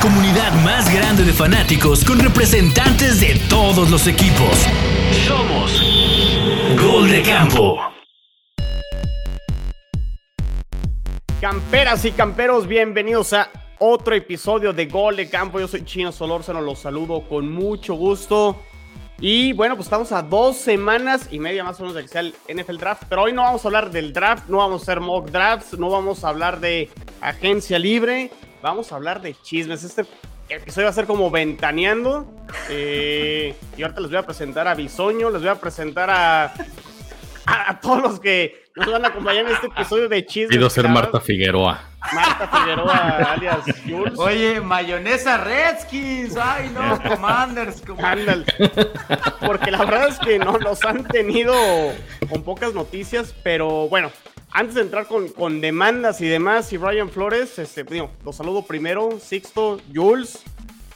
comunidad más grande de fanáticos con representantes de todos los equipos. Somos Gol de Campo. Camperas y camperos, bienvenidos a otro episodio de Gol de Campo. Yo soy Chino Solórzano, los saludo con mucho gusto. Y bueno, pues estamos a dos semanas y media más o menos de que sea el NFL Draft. Pero hoy no vamos a hablar del draft, no vamos a hacer mock drafts, no vamos a hablar de agencia libre, vamos a hablar de chismes. Este episodio va a ser como ventaneando. Eh, y ahorita les voy a presentar a Bisoño, les voy a presentar a, a, todos los que nos van a acompañar en este episodio de chismes. Pido ser Marta Figueroa. Marta Figueroa, alias Jules. Oye, mayonesa Redskins. Ay, no, Commanders. Ándale. Porque la verdad es que no los han tenido con pocas noticias, pero bueno. Antes de entrar con, con demandas y demás, y Brian Flores, este, digo, los saludo primero, Sixto, Jules,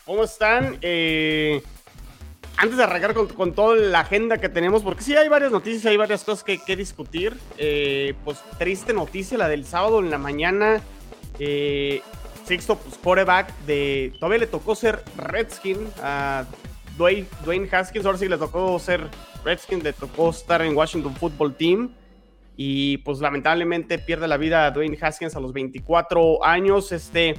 ¿cómo están? Eh, antes de arrancar con, con, toda la agenda que tenemos, porque sí hay varias noticias, hay varias cosas que, que discutir. Eh, pues triste noticia, la del sábado en la mañana. Eh, Sixto, pues coreback de. Todavía le tocó ser Redskin a Dwayne, Dwayne Haskins. Ahora sí le tocó ser Redskin, le tocó estar en Washington Football Team. Y pues lamentablemente pierde la vida Dwayne Haskins a los 24 años. Este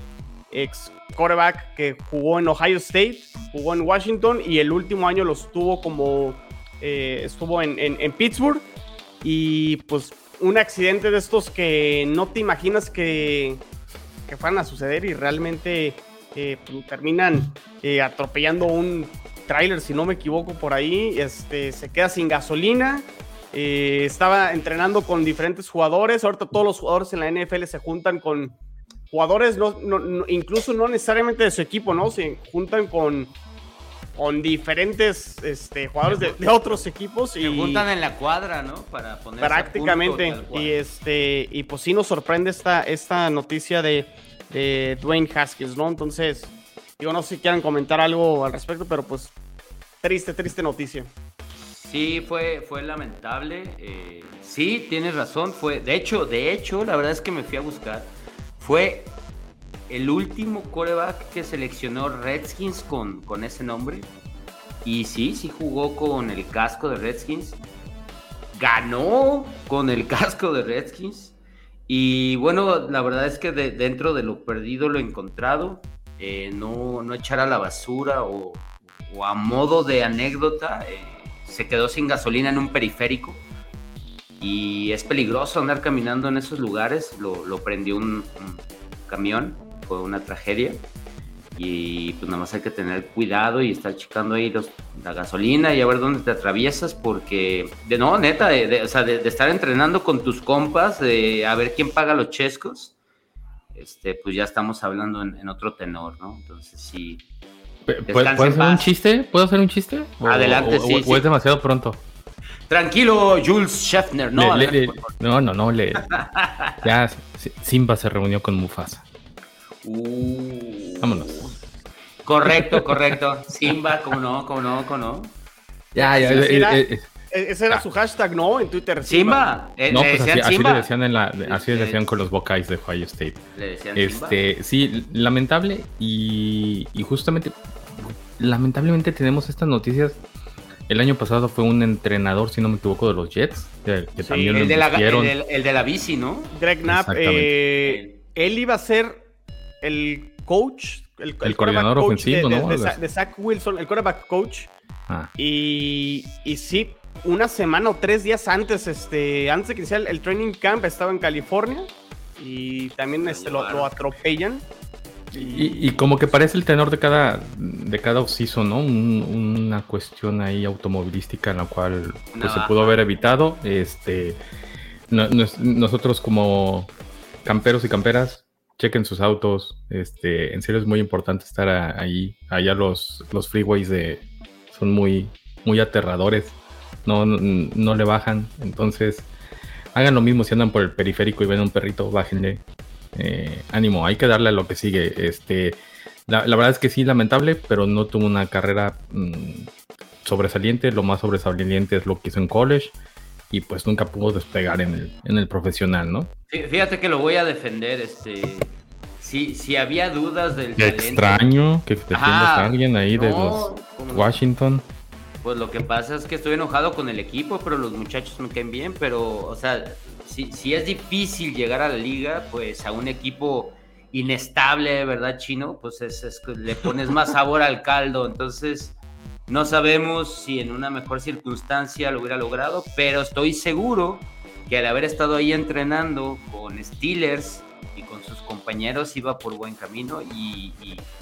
ex quarterback que jugó en Ohio State, jugó en Washington y el último año lo estuvo como eh, estuvo en, en, en, Pittsburgh y pues un accidente de estos que no te imaginas que, que fueran a suceder y realmente eh, pues, terminan eh, atropellando un tráiler si no me equivoco por ahí, este, se queda sin gasolina. Eh, estaba entrenando con diferentes jugadores. Ahorita todos los jugadores en la NFL se juntan con jugadores, no, no, no, incluso no necesariamente de su equipo, ¿no? Se juntan con, con diferentes este, jugadores de, de, otros equipos. Y se juntan en la cuadra, ¿no? Para poner Prácticamente. Punto, y, este, y pues sí nos sorprende esta, esta noticia de, de Dwayne Haskins, ¿no? Entonces, digo, no sé si quieran comentar algo al respecto, pero pues triste, triste noticia. Sí, fue, fue lamentable. Eh, sí, tienes razón. Fue, de hecho, de hecho, la verdad es que me fui a buscar. Fue el último coreback que seleccionó Redskins con, con ese nombre. Y sí, sí jugó con el casco de Redskins. Ganó con el casco de Redskins. Y bueno, la verdad es que de, dentro de lo perdido, lo encontrado, eh, no, no echar a la basura o, o a modo de anécdota. Eh, se quedó sin gasolina en un periférico y es peligroso andar caminando en esos lugares. Lo, lo prendió un, camión, fue una tragedia. Y pues nada más hay que tener cuidado y estar checando ahí los, la gasolina y a ver dónde te atraviesas, porque, de no, neta, de, de o sea, de, de, estar entrenando con tus compas, de a ver quién paga los chescos, este, pues ya estamos hablando en, en otro tenor, ¿no? Entonces sí, ¿Puedo hacer un chiste? ¿Puedo hacer un chiste? O, Adelante, o, sí, o, sí. es demasiado pronto? Tranquilo, Jules Scheffner. No, le, le, no, no, no. Le, ya Simba se reunió con Mufasa. Uh, Vámonos. Correcto, correcto. Simba, ¿cómo no? ¿Cómo no? ¿Cómo no? Ya, ya. Sí, Eh, era, eh, ese era su hashtag, ¿no? En Twitter. Simba. Eh, no, le pues así, así Simba. le decían, en la, así le decían con los Buckeyes de Ohio State. Le decían Este, sí, lamentable y, y justamente, lamentablemente tenemos estas noticias. El año pasado fue un entrenador, si no me equivoco, de los Jets. Que, Sí, también el, de la, el, el de la bici, ¿no? Greg Knapp, Exactamente. eh, él iba a ser el coach, el, El coordinador coach ofensivo, de, ¿no? de Zach Wilson, el quarterback coach. Ah, Y, y sí, una semana o tres días antes, este, antes de que iniciara el, el training camp, estaba en California y también este, lo, lo atropellan. Y, y como que parece el tenor de cada de cada ¿no? Un- una cuestión ahí automovilística en la cual pues, se pudo haber evitado. Este, no- nos- nosotros como camperos y camperas, chequen sus autos. Este, en serio es muy importante estar a- ahí. Allá los, los freeways de, son muy, muy aterradores. No, no, no le bajan. Entonces, hagan lo mismo si andan por el periférico y ven a un perrito, bájenle. Eh, ánimo, hay que darle a lo que sigue. Este, la, la verdad es que sí, lamentable, pero no tuvo una carrera mm, sobresaliente. Lo más sobresaliente es lo que hizo en college y pues nunca pudo despegar en el, en el profesional, ¿no? Fí- Fíjate que lo voy a defender, este. si, si había dudas del Qué talento, extraño que defiendas Ajá. a alguien ahí de los ¿cómo no? Pues lo que pasa es que estoy enojado con el equipo, pero los muchachos me caen bien. Pero, o sea, si, es difícil llegar a la liga, pues a un equipo inestable, ¿verdad, Chino? Pues es, es le pones más sabor al caldo. Entonces, no sabemos si en una mejor circunstancia lo hubiera logrado, pero estoy seguro que al haber estado ahí entrenando con Steelers y con sus compañeros iba por buen camino. Y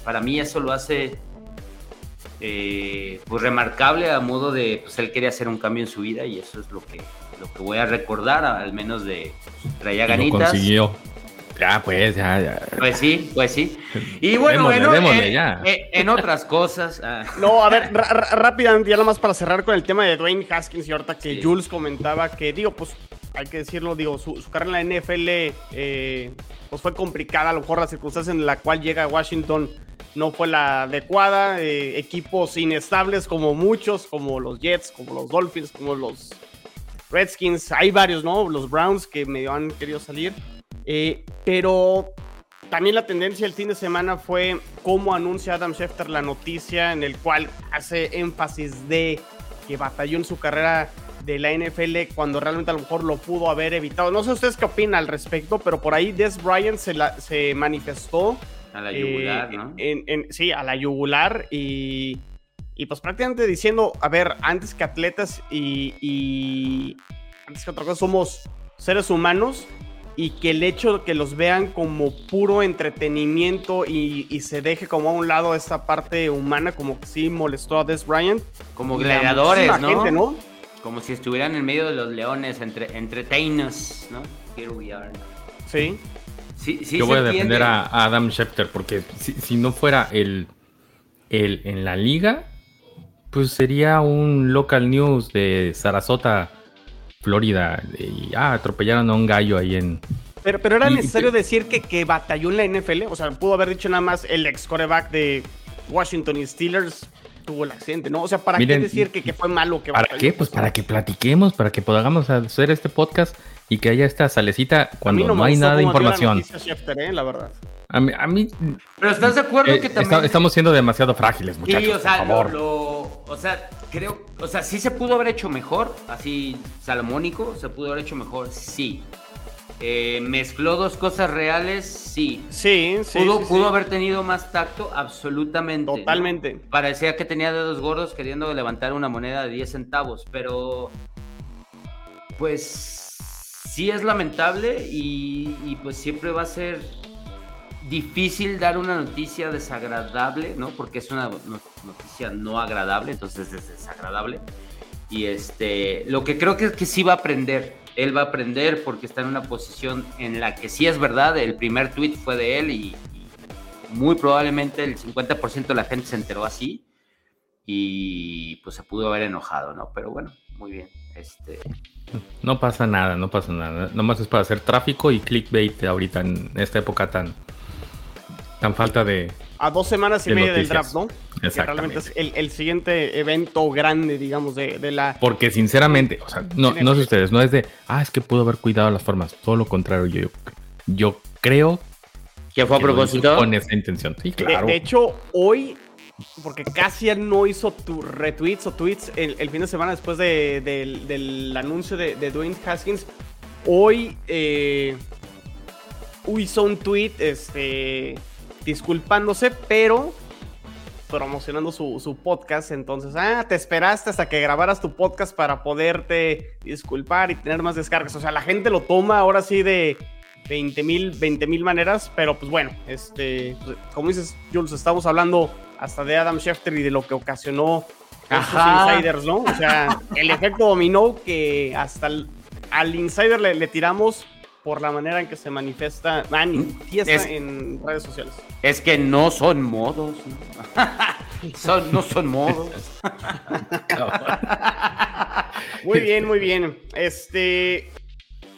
para mí eso lo hace eh, pues remarcable a modo de pues él quería hacer un cambio en su vida y eso es lo que lo que voy a recordar al menos de pues, traía y lo ganitas consiguió. Ya, pues, ya, ya. pues sí pues sí y bueno Démosle, bueno, démosle, ya. en otras cosas ah, No, a ver, rápidamente, ya nada más para cerrar con el tema de Dwayne Haskins y ahorita que Sí. Jules comentaba que, digo, pues hay que decirlo, digo, su, carrera en la NFL eh, pues fue complicada, a lo mejor la circunstancia en la cual llega a Washington no fue la adecuada, eh, equipos inestables como muchos, como los Jets, como los Dolphins, como los Redskins, hay varios, ¿no? Los Browns que medio han querido salir, eh, pero también la tendencia el fin de semana fue cómo anuncia Adam Schefter la noticia en el cual hace énfasis de que batalló en su carrera de la NFL cuando realmente a lo mejor lo pudo haber evitado. No sé ustedes qué opinan al respecto, pero por ahí Des Bryant se, la- se manifestó. a la eh, yugular no en- en- sí, a la yugular y, y pues prácticamente diciendo, a ver, antes que atletas y, y antes que otra cosa somos seres humanos y que el hecho de que los vean como puro entretenimiento y, y se deje como a un lado esta parte humana como que sí molestó a Des Bryant. como gladiadores muchísima ¿no? gente, ¿no? Como si estuvieran en medio de los leones entre entertainers no Here we are. Sí. sí, sí Yo voy a defender a, a Adam Schefter porque si, si no fuera el, el en la liga, pues sería un local news de Sarasota, Florida. Y ah, atropellaron a un gallo ahí en. Pero, pero era Y- necesario decir que, que batalló en la NFL. O sea, pudo haber dicho nada más el ex coreback de Washington y Steelers tuvo el accidente, ¿no? O sea, ¿para Miren, qué decir que, que fue malo que ¿Para qué? Pues para que platiquemos, para que podamos hacer este podcast y que haya esta salecita cuando no, hay nada de la información. noticia Schefter, ¿eh? La verdad. A mí, a mí, pero estás de acuerdo eh, que está- también estamos siendo demasiado frágiles, muchachos. Sí, o sea, por lo- lo- o sea, creo, o sea, sí se pudo haber hecho mejor, así salomónico, se pudo haber hecho mejor, sí. Eh, mezcló dos cosas reales, sí. Sí, sí. pudo sí, pudo sí. haber tenido más tacto, absolutamente. ¿no? Totalmente. Parecía que tenía dedos gordos queriendo levantar una moneda de 10 centavos, pero pues sí es lamentable y, y, pues siempre va a ser difícil dar una noticia desagradable, ¿no? Porque es una no- noticia no agradable, entonces es desagradable. Y este, lo que creo que es que sí va a aprender. Él va a aprender porque está en una posición en la que sí es verdad, el primer tweet fue de él y, muy probablemente el 50% de la gente se enteró así y pues se pudo haber enojado, ¿no? Pero bueno, muy bien. Este, No pasa nada, no pasa nada. Nomás es para hacer tráfico y clickbait ahorita en esta época tan, tan falta de. A dos semanas y de media del draft, ¿no? Que Exactamente. realmente es el, el siguiente evento grande, digamos, de, de la. Porque sinceramente, o sea, no, no sé ustedes, no es de, ah, es que pudo haber cuidado las formas. Todo lo contrario, yo, yo creo ¿Qué fue a que propósito? con esa intención. Sí, De- claro. De, hecho, hoy, porque Cassian no hizo tu retweets o tweets el, el fin de semana después de- del, del anuncio de, de Dwayne Haskins, hoy eh, hizo un tweet este, disculpándose, pero promocionando su, su podcast. Entonces, ah, te esperaste hasta que grabaras tu podcast para poderte disculpar y tener más descargas. O sea, la gente lo toma ahora sí de 20 mil 20 mil maneras, pero pues bueno, este, pues, como dices, Jules, estamos hablando hasta de Adam Schefter y de lo que ocasionó estos Ajá. insiders, ¿no? O sea, el efecto dominó que hasta el- al insider le, le tiramos por la manera en que se manifiesta, manifiesta Es- en redes sociales. Es que no son modos. ¿no? son, no son modos. Muy bien, muy bien. Este,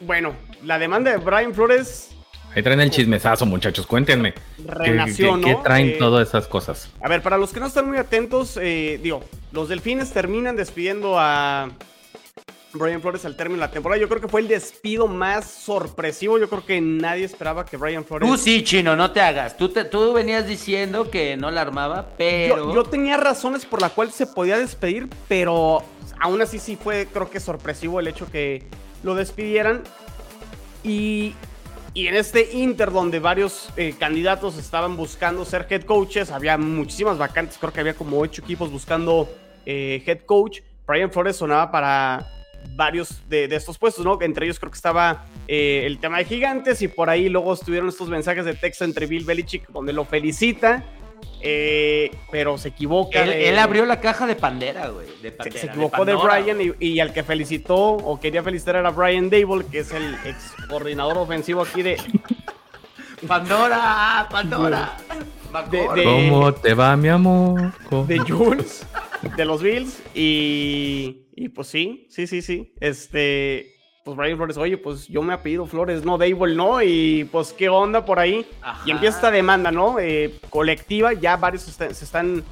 bueno, la demanda de Brian Flores Ahí traen el chismesazo, muchachos, cuéntenme. ¿Qué, renació, qué- ¿no? qué traen Eh, todas esas cosas? A ver, para los que no están muy atentos, eh, digo, los delfines terminan despidiendo a Brian Flores al término de la temporada. Yo creo que fue el despido más sorpresivo. Yo creo que nadie esperaba que Brian Flores. Tú sí, chino, no te hagas. Tú, te, tú venías diciendo que no la armaba, pero. Yo, yo, tenía razones por las cuales se podía despedir, pero aún así sí fue, creo que sorpresivo el hecho que lo despidieran. Y, y en este Inter, donde varios eh, candidatos estaban buscando ser head coaches, había muchísimas vacantes. Creo que había como ocho equipos buscando eh, head coach. Brian Flores sonaba para varios de, estos puestos, ¿no? Entre ellos creo que estaba eh, el tema de gigantes y por ahí luego estuvieron estos mensajes de texto entre Bill Belichick donde lo felicita, eh, pero se equivoca. Él, abrió la caja de Pandera, güey. se, equivocó de, Brian y, al que felicitó o quería felicitar era Brian Dable, que es el ex coordinador ofensivo aquí de... Pandora, Pandora. ¿Cómo te va, mi amor? De Jules, de los Bills. Y, y pues sí, sí, sí, sí. Este, pues Brian Flores, oye, pues yo me ha pedido Flores, no, Dable no, y pues qué onda por ahí. Y empieza esta demanda, ¿no? Eh, colectiva, ya varios se, están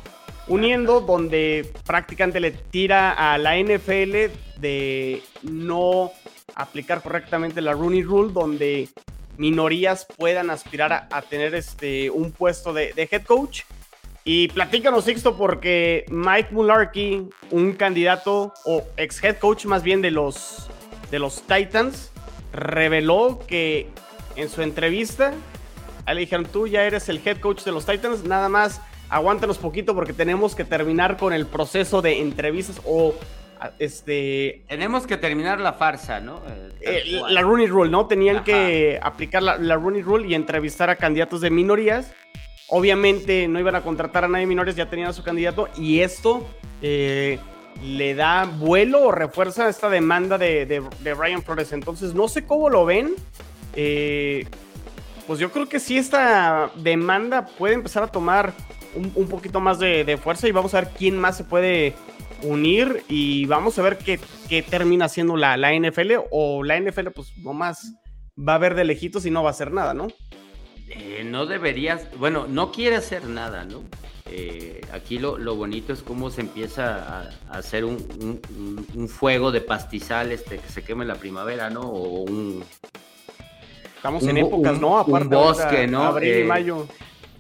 uniendo, donde prácticamente le tira a la NFL de no aplicar correctamente la Rooney Rule, donde minorías puedan aspirar a, tener este, un puesto de, head coach. Y platícanos, Sixto, porque Mike Mularkey, un candidato o ex head coach más bien de los, de los Titans, reveló que en su entrevista, le dijeron, tú ya eres el head coach de los Titans, nada más aguántanos poquito porque tenemos que terminar con el proceso de entrevistas o este... Tenemos que terminar la farsa, ¿no? Eh, eh, la Rooney Rule, ¿no? Tenían que aplicar la, la, Rooney Rule y entrevistar a candidatos de minorías. Obviamente no iban a contratar a nadie de minorías, ya tenían a su candidato y esto eh, le da vuelo o refuerza esta demanda de, de, Ryan Flores. Entonces no sé cómo lo ven. pues yo creo que sí esta demanda puede empezar a tomar un, poquito más de, de fuerza y vamos a ver quién más se puede unir y vamos a ver qué, qué termina siendo la, la, NFL o la NFL pues nomás va a ver de lejitos y no va a hacer nada, ¿no? Eh, no deberías, bueno, no quiere hacer nada, ¿no? Eh, aquí lo, lo, bonito es cómo se empieza a, hacer un, un, fuego de pastizal este, que se queme en la primavera, ¿no? O un... Estamos en épocas, ¿no? Aparte un bosque, ¿no? Abril y eh, mayo.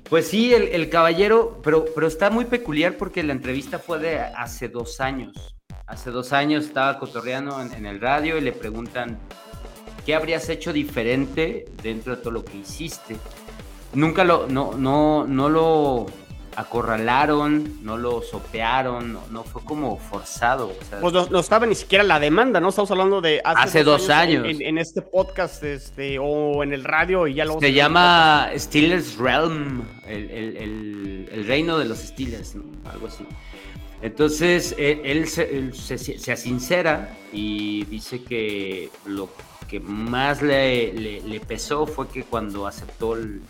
Pues sí, el, caballero, pero, pero está muy peculiar porque la entrevista fue de hace dos años. Hace dos años estaba cotorreando en, el radio y le preguntan, ¿qué habrías hecho diferente dentro de todo lo que hiciste? Nunca lo, no, no, no lo acorralaron, no lo sopearon, no, fue como forzado. pues no, estaba ni siquiera la demanda, ¿no? Estamos hablando de hace, dos, años. En, este podcast este, o en el radio y ya lo... Se llama Steelers Realm, el, reino de los Steelers, ¿no? Algo así. Entonces, él, se, se, sincera y dice que lo que más le, le pesó fue que cuando aceptó el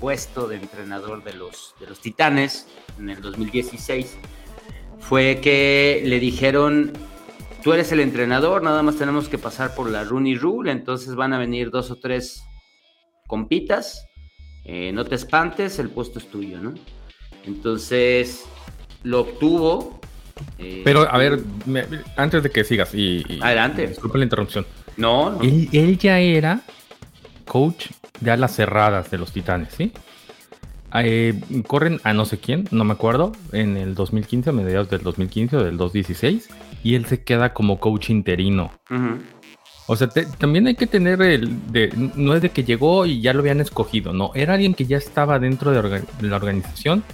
puesto de entrenador de los, de los Titanes en el 2016 fue que le dijeron, tú eres el entrenador, nada más tenemos que pasar por la Rooney Rule, entonces van a venir dos o tres compitas, eh, no te espantes, el puesto es tuyo, ¿no? Entonces lo obtuvo. Eh, Pero a ver, antes de que sigas y, adelante. Disculpe la interrupción. No, no. Él, él, ya era coach de las cerradas de los Titanes, ¿sí? Eh, corren a no sé quién, no me acuerdo, en el 2015, a mediados del 2015 o del 2016, y él se queda como coach interino. O sea, también hay que tener el. no es de que llegó y ya lo habían escogido, no. Era alguien que ya estaba dentro de, la organización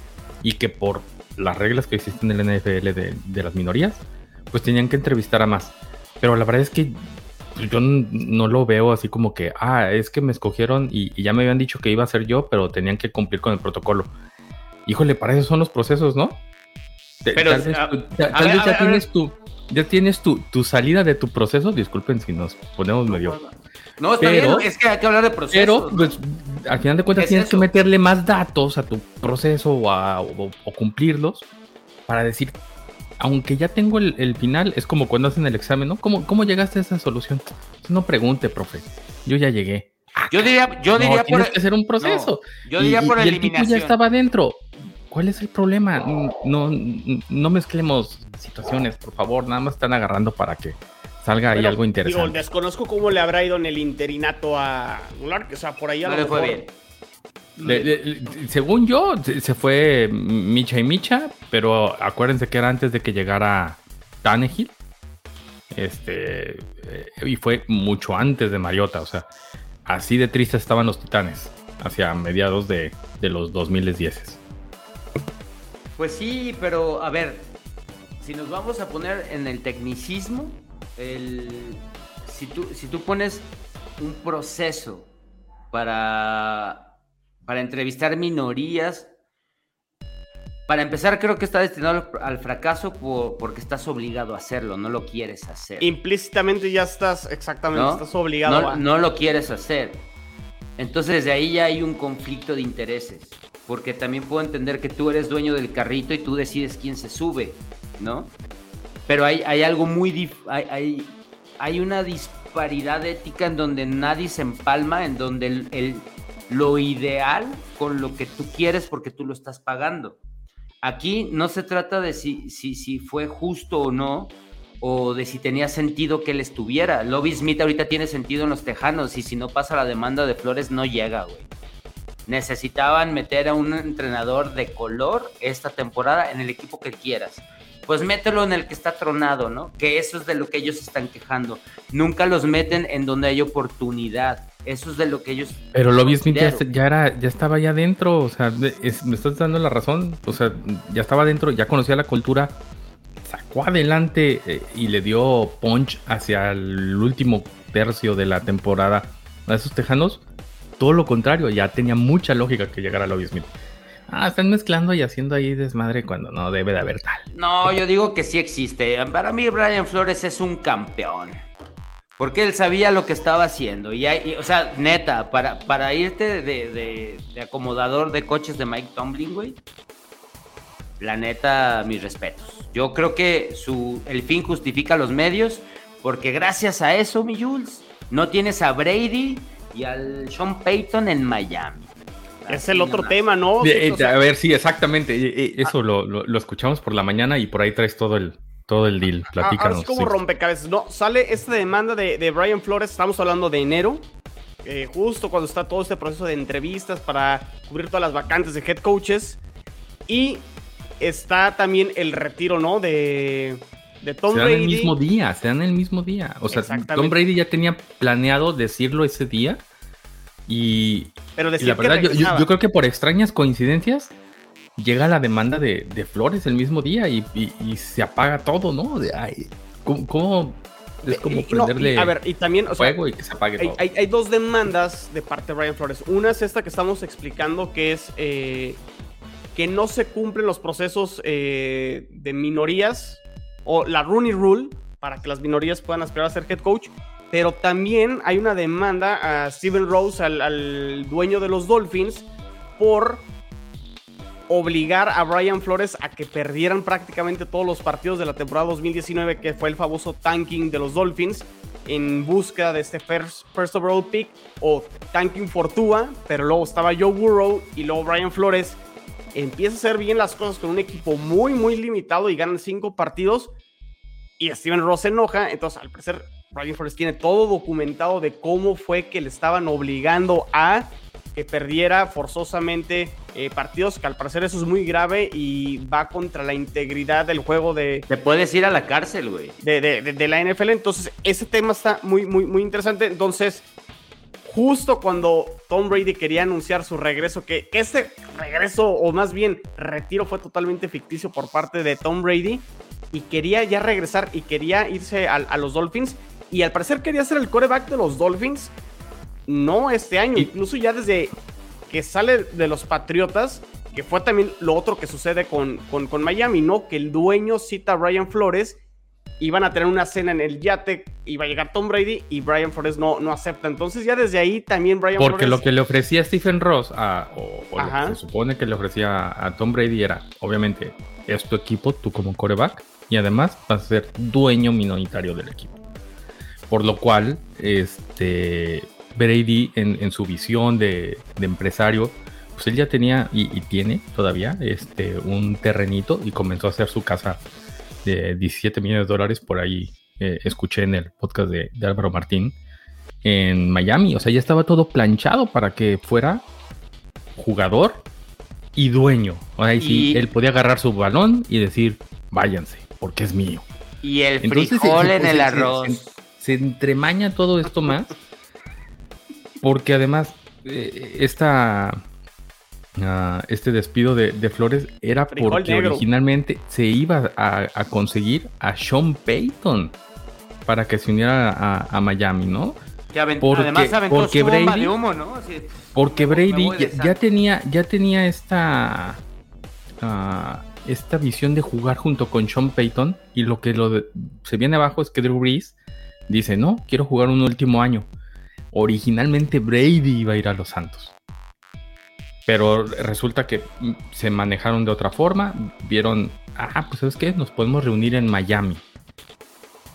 y que por las reglas que existen en el NFL de, de, las minorías, pues tenían que entrevistar a más. Pero la verdad es que yo no lo veo así como que, ah, es que me escogieron y, ya me habían dicho que iba a ser yo, pero tenían que cumplir con el protocolo. Híjole, para eso son los procesos, ¿no? Pero, tal vez, ya tienes tu ya tienes tu, tu, salida de tu proceso. Disculpen si nos ponemos medio. No, está bien, es que hay que hablar de procesos. Pero, pues, al final de cuentas, tienes que meterle más datos a tu proceso o, o cumplirlos para decir aunque ya tengo el, final, es como cuando hacen el examen, ¿no? ¿Cómo, ¿Cómo llegaste a esa solución? No pregunte, profe. Yo ya llegué. Ah, yo diría, yo diría por que hacer un proceso. yo diría por y el tipo ya estaba dentro. ¿Cuál es el problema? No, no mezclemos situaciones, por favor. Nada más están agarrando para que salga ahí algo interesante. Digo, desconozco cómo le habrá ido en el interinato a Clark, o sea, por ahí a no le fue bien según yo, se fue Micha y Micha, pero acuérdense que era antes de que llegara Tannehill. Este, eh, y fue mucho antes de Mariota, o sea, así de tristes estaban los titanes hacia mediados de, los 2010. Pues sí, pero a ver, si nos vamos a poner en el tecnicismo, si, tú, si tú pones un proceso para para entrevistar minorías. Para empezar, creo que está destinado al fracaso porque estás obligado a hacerlo, no lo quieres hacer. Implícitamente ya estás, exactamente, estás obligado no, a... No lo quieres hacer. Entonces de ahí ya hay un conflicto de intereses, porque también puedo entender que tú eres dueño del carrito y tú decides quién se sube, ¿no? Pero hay, hay algo muy... hay, hay, hay, una disparidad ética en donde nadie se empalma, en donde el lo ideal con lo que tú quieres porque tú lo estás pagando. Aquí no se trata de si, si, si fue justo o no, o de si tenía sentido que él estuviera. Lobby Smith ahorita tiene sentido en los Tejanos y si no pasa la demanda de Flores no llega, güey. Necesitaban meter a un entrenador de color esta temporada en el equipo que quieras. Pues mételo en el que está tronado, ¿no? Que eso es de lo que ellos están quejando. Nunca los meten en donde hay oportunidad. Eso es de lo que ellos. Pero lo Smith ya, era, ya estaba ya dentro. O sea, me estás dando la razón. O sea, ya estaba dentro, ya conocía la cultura. Sacó adelante eh, y le dio punch hacia el último tercio de la temporada a esos tejanos. Todo lo contrario, ya tenía mucha lógica que llegara Lobby Smith. Ah, están mezclando y haciendo ahí desmadre cuando no debe de haber tal. No, yo digo que sí existe. Para mí, Brian Flores es un campeón. Porque él sabía lo que estaba haciendo. Y, o sea, neta, para, para irte de, acomodador de coches de Mike Tomlin, güey. La neta, mis respetos. Yo creo que su, el fin justifica los medios. Porque gracias a eso, mi Jules, no tienes a Brady y al Sean Payton en Miami. Es el otro tema, ¿no? Eh, a ver, sí, exactamente. Eh, eh, eso lo, lo, escuchamos por la mañana y por ahí traes todo el, todo el deal. Platícanos. Ahora como rompecabezas. No, sale esta demanda de, de Brian Flores, estamos hablando de enero. Eh, justo cuando está todo este proceso de entrevistas para cubrir todas las vacantes de head coaches. Y está también el retiro, ¿no? De, de Tom se dan el mismo día, se dan el mismo día. O sea, Tom Brady ya tenía planeado decirlo ese día. Y, Pero la verdad, yo, creo que por extrañas coincidencias, llega la demanda de, Flores el mismo día y, se apaga todo, ¿no? De, ay, ¿cómo, es como prenderle a ver, y también, fuego y que se apague hay, todo. Hay, dos demandas de parte de Brian Flores. Una es esta que estamos explicando, que es eh, que no se cumplen los procesos eh, de minorías o la Rooney Rule para que las minorías puedan aspirar a ser head coach. Pero también hay una demanda a Steven Rose, al dueño de los Dolphins, por obligar a Brian Flores a que perdieran prácticamente todos los partidos de la temporada 2019, que fue el famoso tanking de los Dolphins, en busca de este first, first overall pick o tanking for Tua, pero luego estaba Joe Burrow y luego Brian Flores empieza a hacer bien las cosas con un equipo muy, muy limitado y ganan cinco partidos. Y Steven Ross se enoja, entonces al parecer Brian Flores tiene todo documentado de cómo fue que le estaban obligando a que perdiera forzosamente eh, partidos, que al parecer eso es muy grave y va contra la integridad del juego de... Te puedes ir a la cárcel, güey. De, de, la NFL. Entonces, ese tema está muy, muy, muy interesante. Entonces, justo cuando Tom Brady quería anunciar su regreso, que ese regreso, o más bien retiro, fue totalmente ficticio por parte de Tom Brady, y quería ya regresar y quería irse a, a los Dolphins, y al parecer quería ser el coreback de los Dolphins, no este año, incluso ya desde que sale de los Patriotas, que fue también lo otro que sucede con, con, Miami, ¿no? Que el dueño cita a Brian Flores, iban a tener una cena en el yate, iba a llegar Tom Brady y Brian Flores no, no acepta. Entonces ya desde ahí también Brian Porque lo que le ofrecía Stephen Ross, a, o, lo que se supone que le ofrecía a Tom Brady era, obviamente, es tu equipo, tú como coreback, y además vas a ser dueño minoritario del equipo. Por lo cual, este, Brady en, su visión de, empresario, pues él ya tenía y, tiene todavía este, un terrenito y comenzó a hacer su casa de 17 millones de dólares por ahí eh, escuché en el podcast de, Álvaro Martín en Miami. O sea, ya estaba todo planchado para que fuera jugador y dueño. O sea, y... él podía agarrar su balón y decir, váyanse, porque es mío. Y el frijol en el arroz. Se, entremaña todo esto más. Porque además, eh, esta este despido de, Flores era porque originalmente se iba a, conseguir a Sean Payton para que se uniera a, Miami, ¿no? porque, además aventó porque Brady, de humo, ¿no? porque Brady ya, tenía, ya tenía esta, ah, esta visión de jugar junto con Sean Payton y lo que lo se viene abajo es que Drew Brees dice, no, quiero jugar un último año. Originalmente Brady iba a ir a los Santos pero resulta que se manejaron de otra forma, vieron, ah, pues sabes qué, nos podemos reunir en Miami.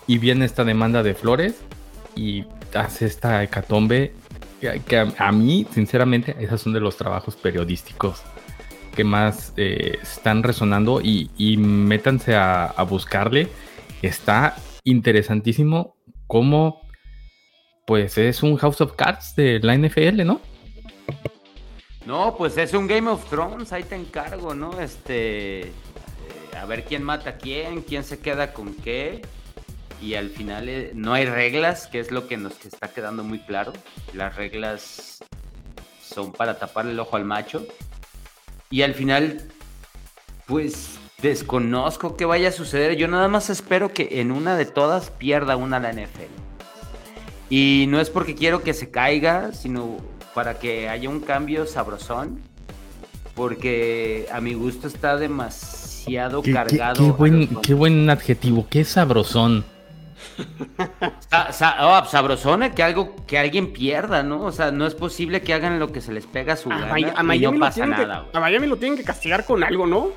Y viene esta demanda de Flores y hace esta hecatombe que, a, mí, sinceramente, esos son de los trabajos periodísticos que más eh, están resonando y, métanse a, a, buscarle. Está interesantísimo cómo, pues es un House of Cards de la NFL, ¿no? No, pues es un Game of Thrones, ahí te encargo, ¿no? Este, eh, a ver quién mata a quién, quién se queda con qué. Y al final eh, no hay reglas, que es lo que nos está quedando muy claro. Las reglas son para tapar el ojo al macho. Y al final, pues desconozco qué vaya a suceder. Yo nada más espero que en una de todas pierda una la NFL. Y no es porque quiero que se caiga, sino para que haya un cambio sabrosón, porque a mi gusto está demasiado cargado. Qué, buen, adjetivo, qué sabrosón. oh, sabrosón que algo que alguien pierda, ¿no? O sea, no es posible que hagan lo que se les pega a su gana y no pasa nada. a Miami lo tienen que castigar con algo, ¿no?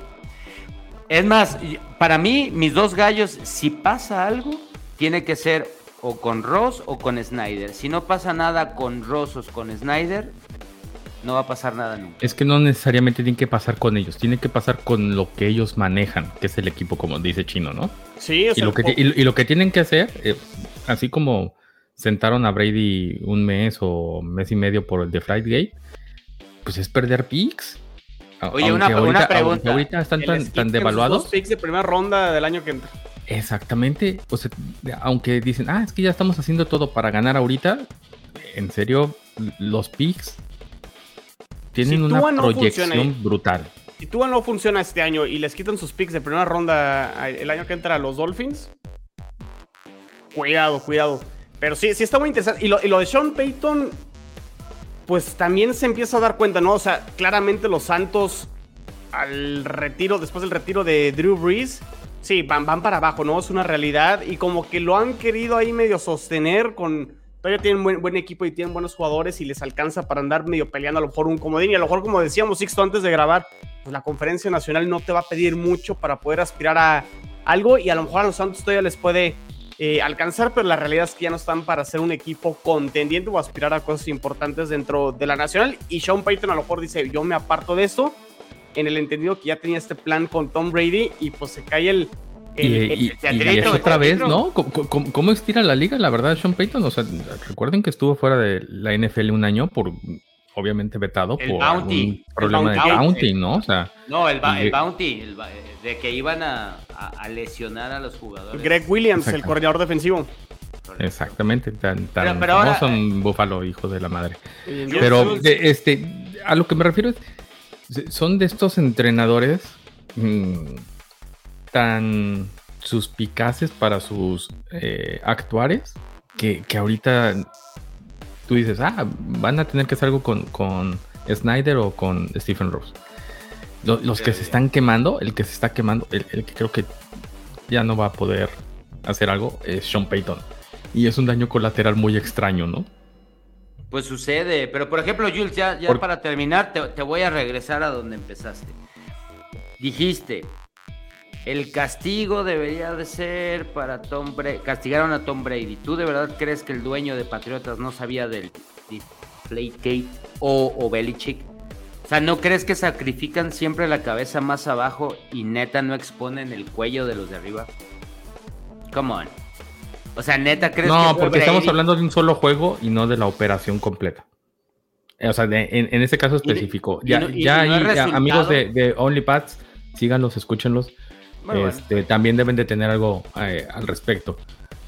Es más, para mí, mis dos gallos, si pasa algo, tiene que ser o con Ross o con Snyder. Si no pasa nada con Ross o con Snyder, no va a pasar nada nunca. Es que no necesariamente tiene que pasar con ellos, tiene que pasar con lo que ellos manejan, que es el equipo, como dice Chino, ¿no? Sí, y, lo que, y, lo que tienen que hacer, eh, así como sentaron a Brady un mes o mes y medio por el de Gate, pues es perder picks. Oye, una, pregunta. Ahorita están tan, tan devaluados. Dos picks de primera ronda del año que entra. Exactamente. O sea, aunque dicen, ah, es que ya estamos haciendo todo para ganar ahorita. En serio, los picks tienen una proyección brutal. Si Tua no funciona este año y les quitan sus picks de primera ronda el año que entra a los Dolphins, cuidado, cuidado. Pero sí, sí está muy interesante. Y lo, y lo de Sean Payton, pues también se empieza a dar cuenta, ¿no? O sea, claramente los Santos al retiro, después del retiro de Drew Brees, Sí, van, van para abajo, ¿no? Es una realidad y como que lo han querido ahí medio sostener con... Todavía tienen buen, buen equipo y tienen buenos jugadores y les alcanza para andar medio peleando a lo mejor un comodín. Y a lo mejor, como decíamos, Sixto, antes de grabar, pues la conferencia nacional no te va a pedir mucho para poder aspirar a algo y a lo mejor a los Santos todavía les puede eh, alcanzar, pero la realidad es que ya no están para ser un equipo contendiente o aspirar a cosas importantes dentro de la nacional. Y Sean Payton a lo mejor dice, yo me aparto de esto en el entendido que ya tenía este plan con Tom Brady y pues se cae el... y, otra vez, ¿no? ¿Cómo, estira la liga? La verdad, Sean Payton, o sea, recuerden que estuvo fuera de la NFL un año por, obviamente, vetado por un problema de bounty, ¿no? O sea, no, el, bounty, de que iban a, lesionar a los jugadores. Greg Williams, el coordinador defensivo. Exactamente, tan, tan pero, son Buffalo, hijo de la madre. Pero, este, a lo que me refiero es son de estos entrenadores mm, tan suspicaces para sus eh, actuares que, ahorita tú dices, ah, van a tener que hacer algo con, Snyder o con Stephen Rose. Los, que se están quemando, el que se está quemando, el, que creo que ya no va a poder hacer algo es Sean Payton. Y es un daño colateral muy extraño, ¿no? Pues sucede, pero por ejemplo, Jules, ya, para terminar, te, voy a regresar a donde empezaste. Dijiste, el castigo debería de ser para Tom Brady. Castigaron a Tom Brady. ¿Tú de verdad crees que el dueño de Patriotas no sabía del Deflategate o, o Belichick? O sea, ¿no crees que sacrifican siempre la cabeza más abajo y neta no exponen el cuello de los de arriba? Come on. O sea, neta, ¿crees no, que No, porque estamos hablando de un solo juego y no de la operación completa. O sea, de, en, en, este caso específico. Y, ya y, ya, y no hay amigos de, de OnlyPads, síganlos, escúchenlos. Bueno, este, bueno. También deben de tener algo eh, al respecto.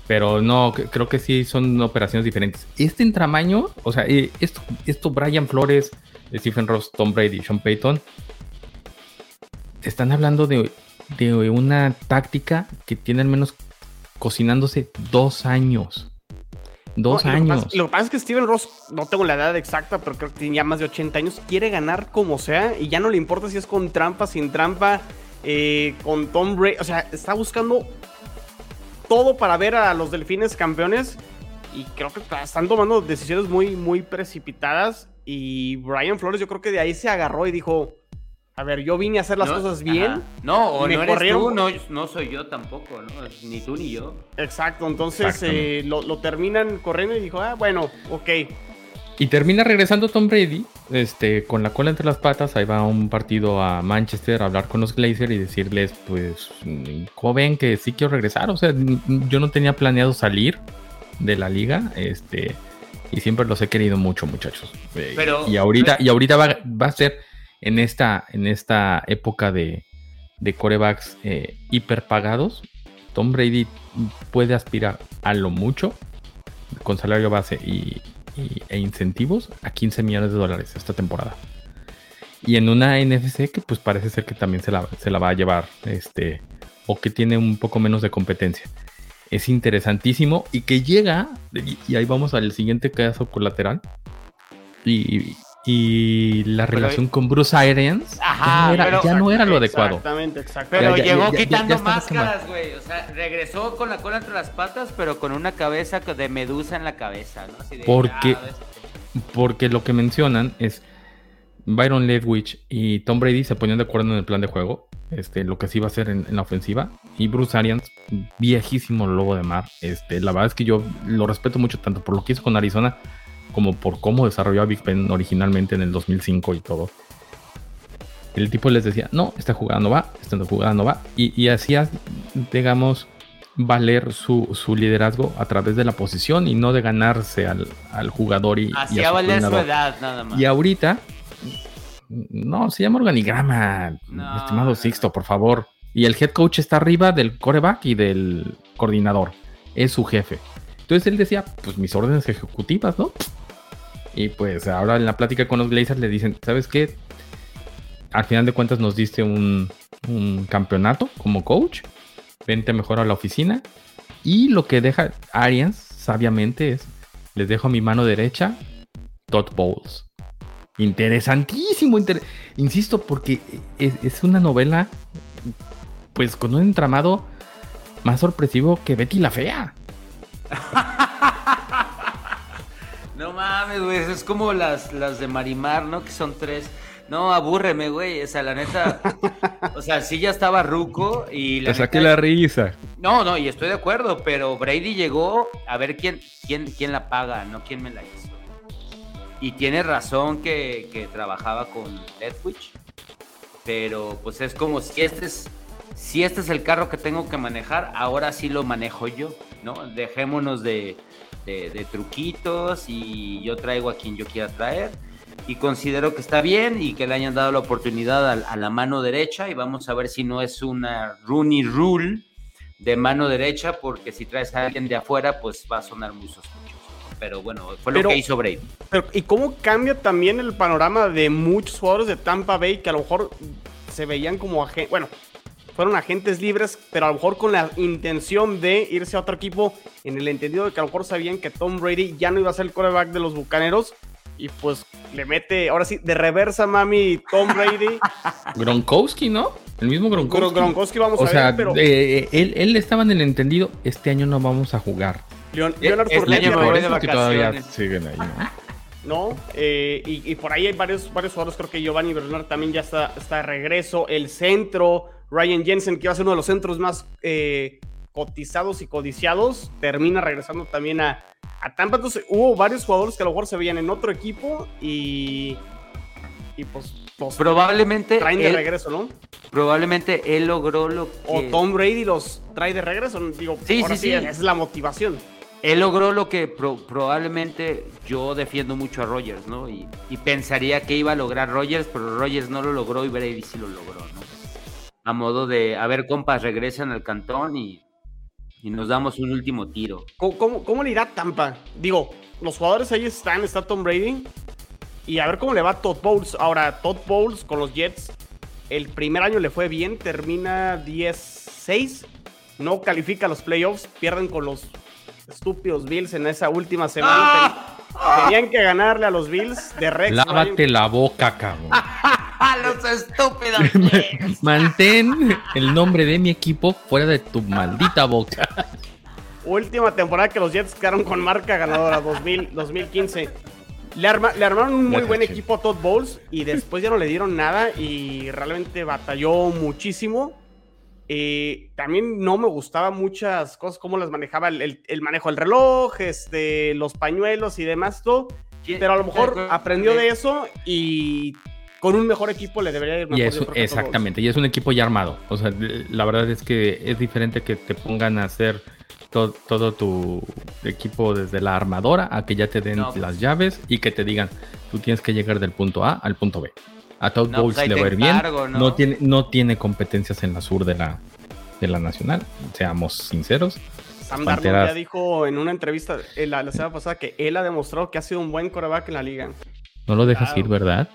Pero no, creo que sí son operaciones diferentes. Este entramaño, o sea, eh, esto, esto Brian Flores, Stephen Ross, Tom Brady, Sean Payton, están hablando de, de una táctica que tiene al menos cocinándose dos años. Dos no, años. Lo que, pasa, lo que, pasa, es que Steven Ross, no tengo la edad exacta, pero creo que tiene ya más de 80 años, quiere ganar como sea y ya no le importa si es con trampa, sin trampa, eh, con Tom Brady. O sea, está buscando todo para ver a los delfines campeones y creo que están tomando decisiones muy, muy precipitadas. Y Brian Flores, yo creo que de ahí se agarró y dijo: A ver, yo vine a hacer las no, cosas bien. Ajá. No, o no eres tú, no, no, soy yo tampoco, ¿no? Ni tú ni yo. Exacto, entonces eh, lo, lo, terminan corriendo y dijo: Ah, bueno, ok. Y termina regresando Tom Brady, este, con la cola entre las patas, ahí va a un partido a Manchester a hablar con los Glazer y decirles, pues, ¿cómo ven que sí quiero regresar? O sea, yo no tenía planeado salir de la liga, este, y siempre los he querido mucho, muchachos. Pero, y ahorita, y ahorita va, va a ser en esta, en esta época de, de corebacks eh, hiperpagados, Tom Brady puede aspirar a lo mucho con salario base y, e incentivos a 15 millones de dólares esta temporada. Y en una NFC que pues parece ser que también se la, se la va a llevar, este, o que tiene un poco menos de competencia. Es interesantísimo y que llega, y, y ahí vamos al siguiente caso colateral, y, y la Pero- relación con Bruce Arians Ajá, ya no era, pero- ya no era lo adecuado. Exactamente, exacto. Pero Ya, llegó ya, quitando máscaras, güey. O sea, regresó con la cola entre las patas, pero con una cabeza de medusa en la cabeza, ¿no? Así de, Porque- ah, Porque lo que mencionan es Byron Leftwich y Tom Brady se ponían de acuerdo en el plan de juego, este, lo que sí iba a hacer en, en la ofensiva. Y Bruce Arians, viejísimo lobo de mar. Este, la verdad es que yo lo respeto mucho tanto por lo que hizo con Arizona como por cómo desarrolló a Big Ben originalmente en el 2005 y todo. El tipo les decía, no, esta jugada no va, esta jugada no va. Y, y hacía, digamos, valer su, su liderazgo a través de la posición y no de ganarse al, al jugador y, y a Hacía su valer su edad, nada más. Y ahorita, no, se llama organigrama, No, estimado Sixto, por favor. Y el head coach está arriba del coreback y del coordinador. Es su jefe. Entonces él decía, pues mis órdenes ejecutivas, ¿no? Y pues ahora en la plática con los Blazers le dicen, ¿sabes qué? Al final de cuentas nos diste un, un campeonato como coach. Vente mejor a la oficina. Y lo que deja Arians sabiamente es, les dejo a mi mano derecha Todd Bowles. Interesantísimo, inter- insisto, porque es, es una novela, pues con un entramado más sorpresivo que Betty la Fea. No mames, güey. Es como las, las de Marimar, ¿no? Que son tres. No, abúrreme, güey. O sea, la neta. o sea, sí ya estaba Ruco y la Te saqué neta- la risa. No, no, y estoy de acuerdo, pero Brady llegó a ver quién, quién, quién la paga, no quién me la hizo. Y tiene razón que, que trabajaba con Edwidge, pero pues es como si este es, si este es el carro que tengo que manejar, ahora sí lo manejo yo, ¿no? Dejémonos de, de- de truquitos y yo traigo a quien yo quiera traer. Y considero que está bien y que le hayan dado la oportunidad a, a la mano derecha y vamos a ver si no es una Rooney Rule de mano derecha, porque si traes a alguien de afuera, pues va a sonar muy sospechoso. Pero bueno, fue Pero- lo que hizo Brady. Pero, ¿y cómo cambia también el panorama de muchos jugadores de Tampa Bay que a lo mejor se veían como agentes, bueno, fueron agentes libres, pero a lo mejor con la intención de irse a otro equipo en el entendido de que a lo mejor sabían que Tom Brady ya no iba a ser el quarterback de los Bucaneros y pues le mete, ahora sí, de reversa mami Tom Brady. Gronkowski, ¿no? El mismo Gronkowski. Gron- Gronkowski vamos o a sea, ver, pero eh, él, él estaba en el entendido, este año no vamos a jugar. Leon- eh, Leonard este Fournette año ya me voy de vacaciones. siguen ahí, ¿no? ¿no? Eh, y, y por ahí hay varios, varios jugadores, creo que Giovanni Bernard también ya está, está de regreso. El centro, Ryan Jensen, que iba a ser uno de los centros más eh, cotizados y codiciados, termina regresando también a, a Tampa. Entonces hubo varios jugadores que a lo mejor se veían en otro equipo y y pues probablemente traen de regreso, ¿no? Probablemente él logró lo que... O Tom Brady los trae de regreso, digo, sí, sí, sí, es la motivación. Él logró lo que probablemente yo defiendo mucho a Rogers, ¿no? Y, pensaría que iba a lograr Rogers, pero Rogers no lo logró y Brady sí lo logró, ¿no? A modo de, a ver, compas, regresan al cantón y, y nos damos un último tiro. ¿Cómo, cómo, le irá Tampa? Digo, los jugadores ahí están, está Tom Brady, y a ver cómo le va a Todd Bowles. Ahora, Todd Bowles con los Jets, el primer año le fue bien, termina 10-6, no califica los playoffs, pierden con los estúpidos Bills en esa última semana. Tenían que ganarle a los Bills de Rex. Lávate la boca, cabrón. Estúpidos. Mantén el nombre de mi equipo fuera de tu maldita boca. Última temporada que los Jets quedaron con marca ganadora 2000, 2015. Le, armaron un muy buen equipo a Todd Bowles y después ya no le dieron nada y realmente batalló muchísimo. Eh, también no me gustaba muchas cosas, cómo las manejaba el, manejo del reloj, este, los pañuelos y demás, todo. Pero a lo mejor aprendió de eso y con un mejor equipo le debería ir mejor. Y exactamente, y es un equipo ya armado. O sea, la verdad es que es diferente que te pongan a hacer todo, tu equipo desde la armadora a que ya te den pues. las llaves y que te digan, tú tienes que llegar del punto A al punto B. A Todd Bowles pues le va a ir bien. ¿no? tiene, no tiene competencias en la sur de la, de la nacional, seamos sinceros. Sam Darnold ya dijo en una entrevista eh, la, semana pasada que él ha demostrado que ha sido un buen coreback en la liga. No lo dejas ir, ¿verdad?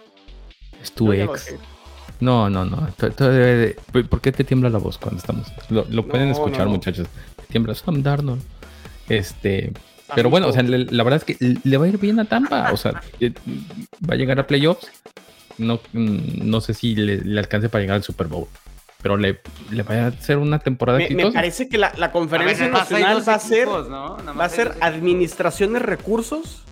Es tu ex. No, no, no. ¿Por qué te tiembla la voz cuando estamos? Lo, pueden escuchar, muchachos tiembla Sam Darnold. Este, pero bueno, o sea, la verdad es que le va a ir bien a Tampa. O sea, eh, va a llegar a playoffs. No, mm, no sé si le, alcance para llegar al Super Bowl. Pero le, le va a hacer una temporada me, me parece que la, conferencia nacional va a ser, va a ser administración de recursos.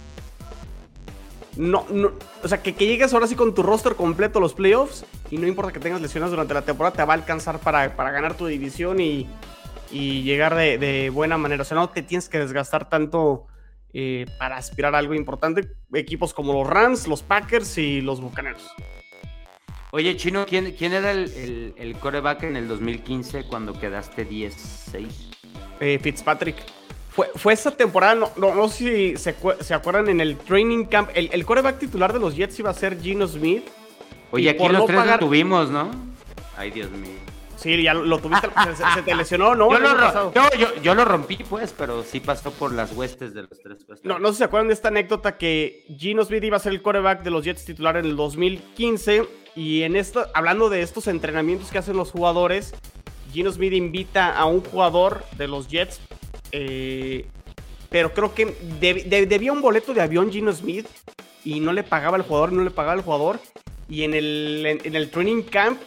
No, no, o sea, que, que, llegues ahora sí con tu roster completo a los playoffs y no importa que tengas lesiones durante la temporada, te va a alcanzar para, para ganar tu división y, y llegar de, buena manera. O sea, no te tienes que desgastar tanto eh, para aspirar a algo importante. Equipos como los Rams, los Packers y los Bucaneros. Oye, Chino, ¿quién, quién era el, el, coreback en el 2015 cuando quedaste 10-6? Eh, Fitzpatrick. Fue, fue esa temporada, no, no, sé si se, se, acuerdan, en el training camp, el, el, coreback titular de los Jets iba a ser Gino Smith. Oye, aquí los tres lo tuvimos, ¿no? Ay, Dios mío. Sí, ya lo, tuviste, se, te lesionó, ¿no? Yo lo, rompí, pues, pero sí pasó por las huestes de los tres. Pues. No, no sé si se acuerdan de esta anécdota que Gino Smith iba a ser el coreback de los Jets titular en el 2015 y en esto, hablando de estos entrenamientos que hacen los jugadores, Gino Smith invita a un jugador de los Jets, eh, pero creo que debía un boleto de avión Gino Smith y no le pagaba al jugador, no le pagaba al jugador. Y en el, en el training camp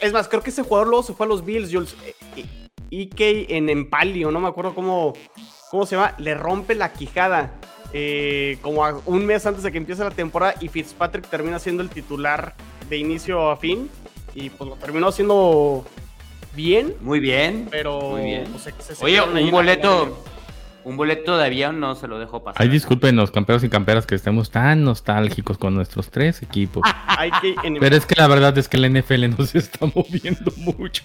es más, creo que ese jugador luego se fue a los Bills. Jules. Ike eh, en Empalio, no me acuerdo cómo, cómo se llama. Le rompe la quijada. Eh, como un mes antes de que empiece la temporada. Y Fitzpatrick termina siendo el titular de inicio a fin. Y pues lo terminó haciendo bien. Muy bien. Pero. Muy bien. Pues, Oye, un boleto un boleto de avión no se lo dejo pasar. Ay, discúlpenos, camperos y camperas, que estemos tan nostálgicos con nuestros tres equipos. Pero es que la verdad es que la NFL nos está moviendo mucho.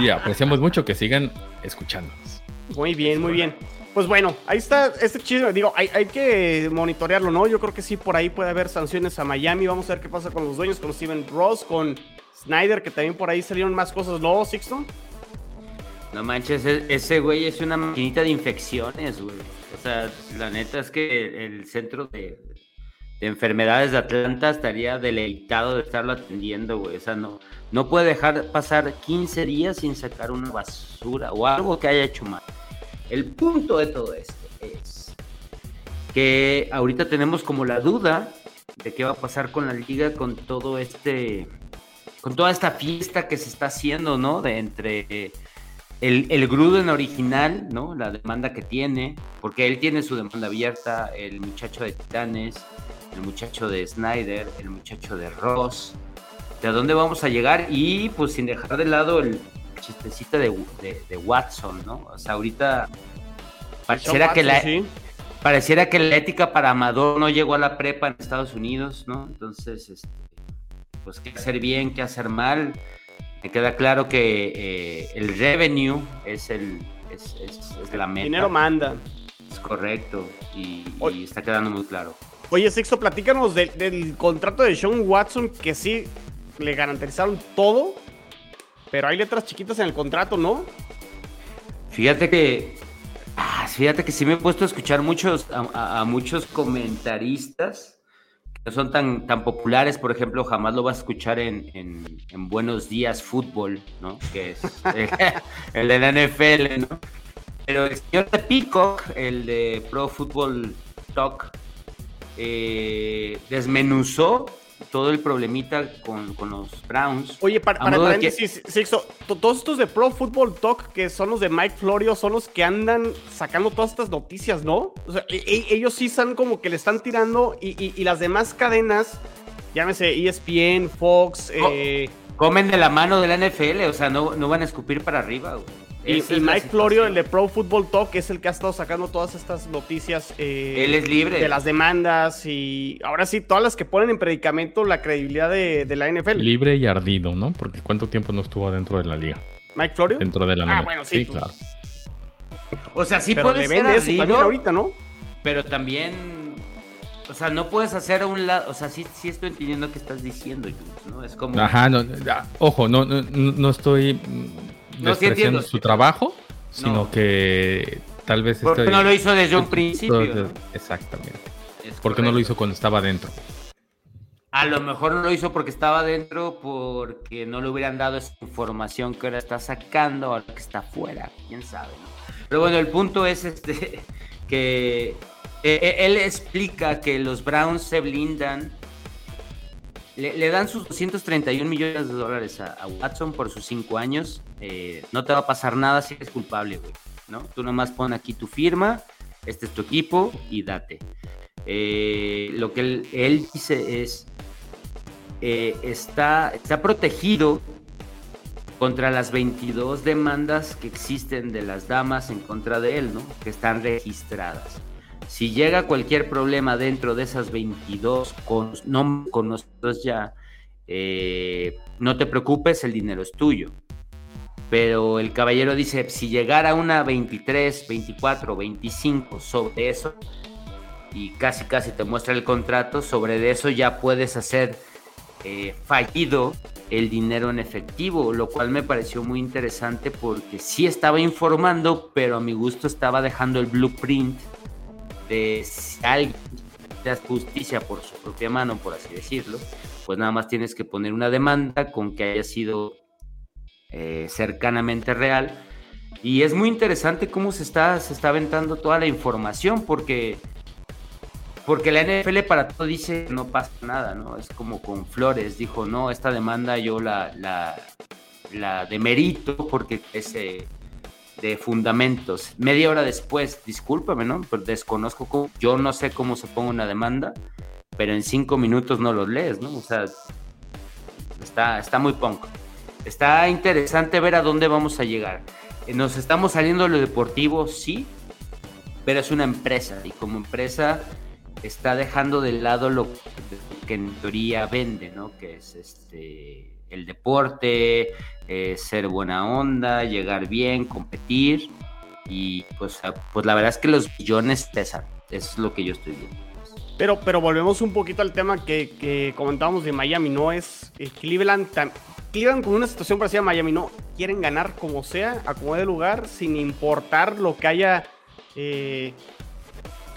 Y apreciamos mucho que sigan escuchándonos. Muy bien, muy bien. Pues bueno, ahí está este chisme. Digo, hay, hay, que monitorearlo, ¿no? Yo creo que sí, por ahí puede haber sanciones a Miami. Vamos a ver qué pasa con los dueños, con Steven Ross, con Snyder, que también por ahí salieron más cosas, ¿no, Sixton? No manches, e-, ese güey es una maquinita de infecciones, güey. O sea, la neta es que el centro de, enfermedades de Atlanta estaría deleitado de estarlo atendiendo, güey. O sea, no, no puede dejar pasar 15 días sin sacar una basura o algo que haya hecho mal. El punto de todo esto es que ahorita tenemos como la duda de qué va a pasar con la liga con todo este, con toda esta fiesta que se está haciendo, ¿no? De entre el, el, Gruden original, ¿no? La demanda que tiene, porque él tiene su demanda abierta, el muchacho de Titanes, el muchacho de Snyder, el muchacho de Ross. ¿De dónde vamos a llegar? Y pues sin dejar de lado el chistecito de, de, Watson, ¿no? O sea, ahorita pareciera que la... pareciera que la ética para Amador no llegó a la prepa en Estados Unidos, ¿no? Entonces, este, pues qué hacer bien, qué hacer mal. Me queda claro que eh, el revenue es el es, la meta. Dinero manda. Es correcto y, está quedando muy claro. Oye, Sixto, platícanos del contrato de Sean Watson que sí le garantizaron todo, pero hay letras chiquitas en el contrato, ¿no? Fíjate que Ah, fíjate que sí me he puesto a escuchar muchos, a, muchos comentaristas son tan, tan populares, por ejemplo, jamás lo vas a escuchar en, en, Buenos Días Fútbol, ¿no? Que es el, de la NFL, ¿no? Pero el señor de Peacock, el de Pro Football Talk, eh, desmenuzó todo el problemita con, los Browns. Oye, para, para paréntesis, todos estos de Pro Football Talk, que son los de Mike Florio, son los que andan sacando todas estas noticias, ¿no? O sea, e, e, ellos sí están como que le están tirando y, las demás cadenas, llámese ESPN, Fox, eh, Comen de la mano de la NFL, o sea, no, no van a escupir para arriba, güey. Y, Mike Florio, el de Pro Football Talk, es el que ha estado sacando todas estas noticias. Eh, Él es libre. De las demandas y ahora sí, todas las que ponen en predicamento la credibilidad de, la NFL. Libre y ardido, ¿no? Porque cuánto tiempo no estuvo dentro de la liga. Mike Florio. Dentro de la Ah, bueno, sí. Pues. claro. O sea, sí puede ser ardido, ahorita, ¿no? Pero también o sea, no puedes hacer a un lado, o sea, sí, sí estoy entendiendo qué estás diciendo, ¿no? Es como... Ajá, no, ojo, no, no, no estoy no despreciando su trabajo, sino que tal vez... Porque no lo hizo desde un principio. Exactamente. porque no lo hizo cuando estaba dentro. A lo mejor no lo hizo porque estaba dentro, porque no le hubieran dado esa información que ahora está sacando a lo que está afuera, quién sabe. Pero bueno, el punto es este que eh, eh, él explica que los Browns se blindan le, dan sus 231 millones de dólares a, Watson por sus 5 años. Eh, no te va a pasar nada si eres culpable, güey. ¿no? Tú nomás pon aquí tu firma, este es tu equipo y date. Eh, lo que él, dice es, eh, está, está protegido contra las 22 demandas que existen de las damas en contra de él, ¿no? Que están registradas. Si llega cualquier problema dentro de esas 22 con, no, con nosotros ya, eh, no te preocupes, el dinero es tuyo. Pero el caballero dice, si llegara una 23, 24, 25 sobre eso, y casi casi te muestra el contrato, sobre eso ya puedes hacer eh, fallido el dinero en efectivo, lo cual me pareció muy interesante porque sí estaba informando, pero a mi gusto estaba dejando el blueprint de si alguien te justicia por su propia mano, por así decirlo, pues nada más tienes que poner una demanda con que haya sido eh, cercanamente real. Y es muy interesante cómo se está, se está aventando toda la información, porque, porque la NFL para todo dice no pasa nada, ¿no? Es como con Flores, dijo, no, esta demanda yo la, la, la demerito porque ese de fundamentos. Media hora después, discúlpame, ¿no? Pero desconozco cómo, yo no sé cómo se ponga una demanda, pero en cinco minutos no los lees, ¿no? O sea, está, está muy punk. Está interesante ver a dónde vamos a llegar. Nos estamos saliendo de lo deportivo, sí, pero es una empresa y como empresa está dejando de lado lo que en teoría vende, ¿no? Que es este el deporte, eh, ser buena onda, llegar bien, competir. Y pues, ah, pues la verdad es que los billones pesan. Es lo que yo estoy viendo. Pero, pero volvemos un poquito al tema que, comentábamos de Miami. No es eh, Cleveland, Cleveland con una situación parecida a Miami. No quieren ganar como sea, a como de lugar, sin importar lo que haya eh,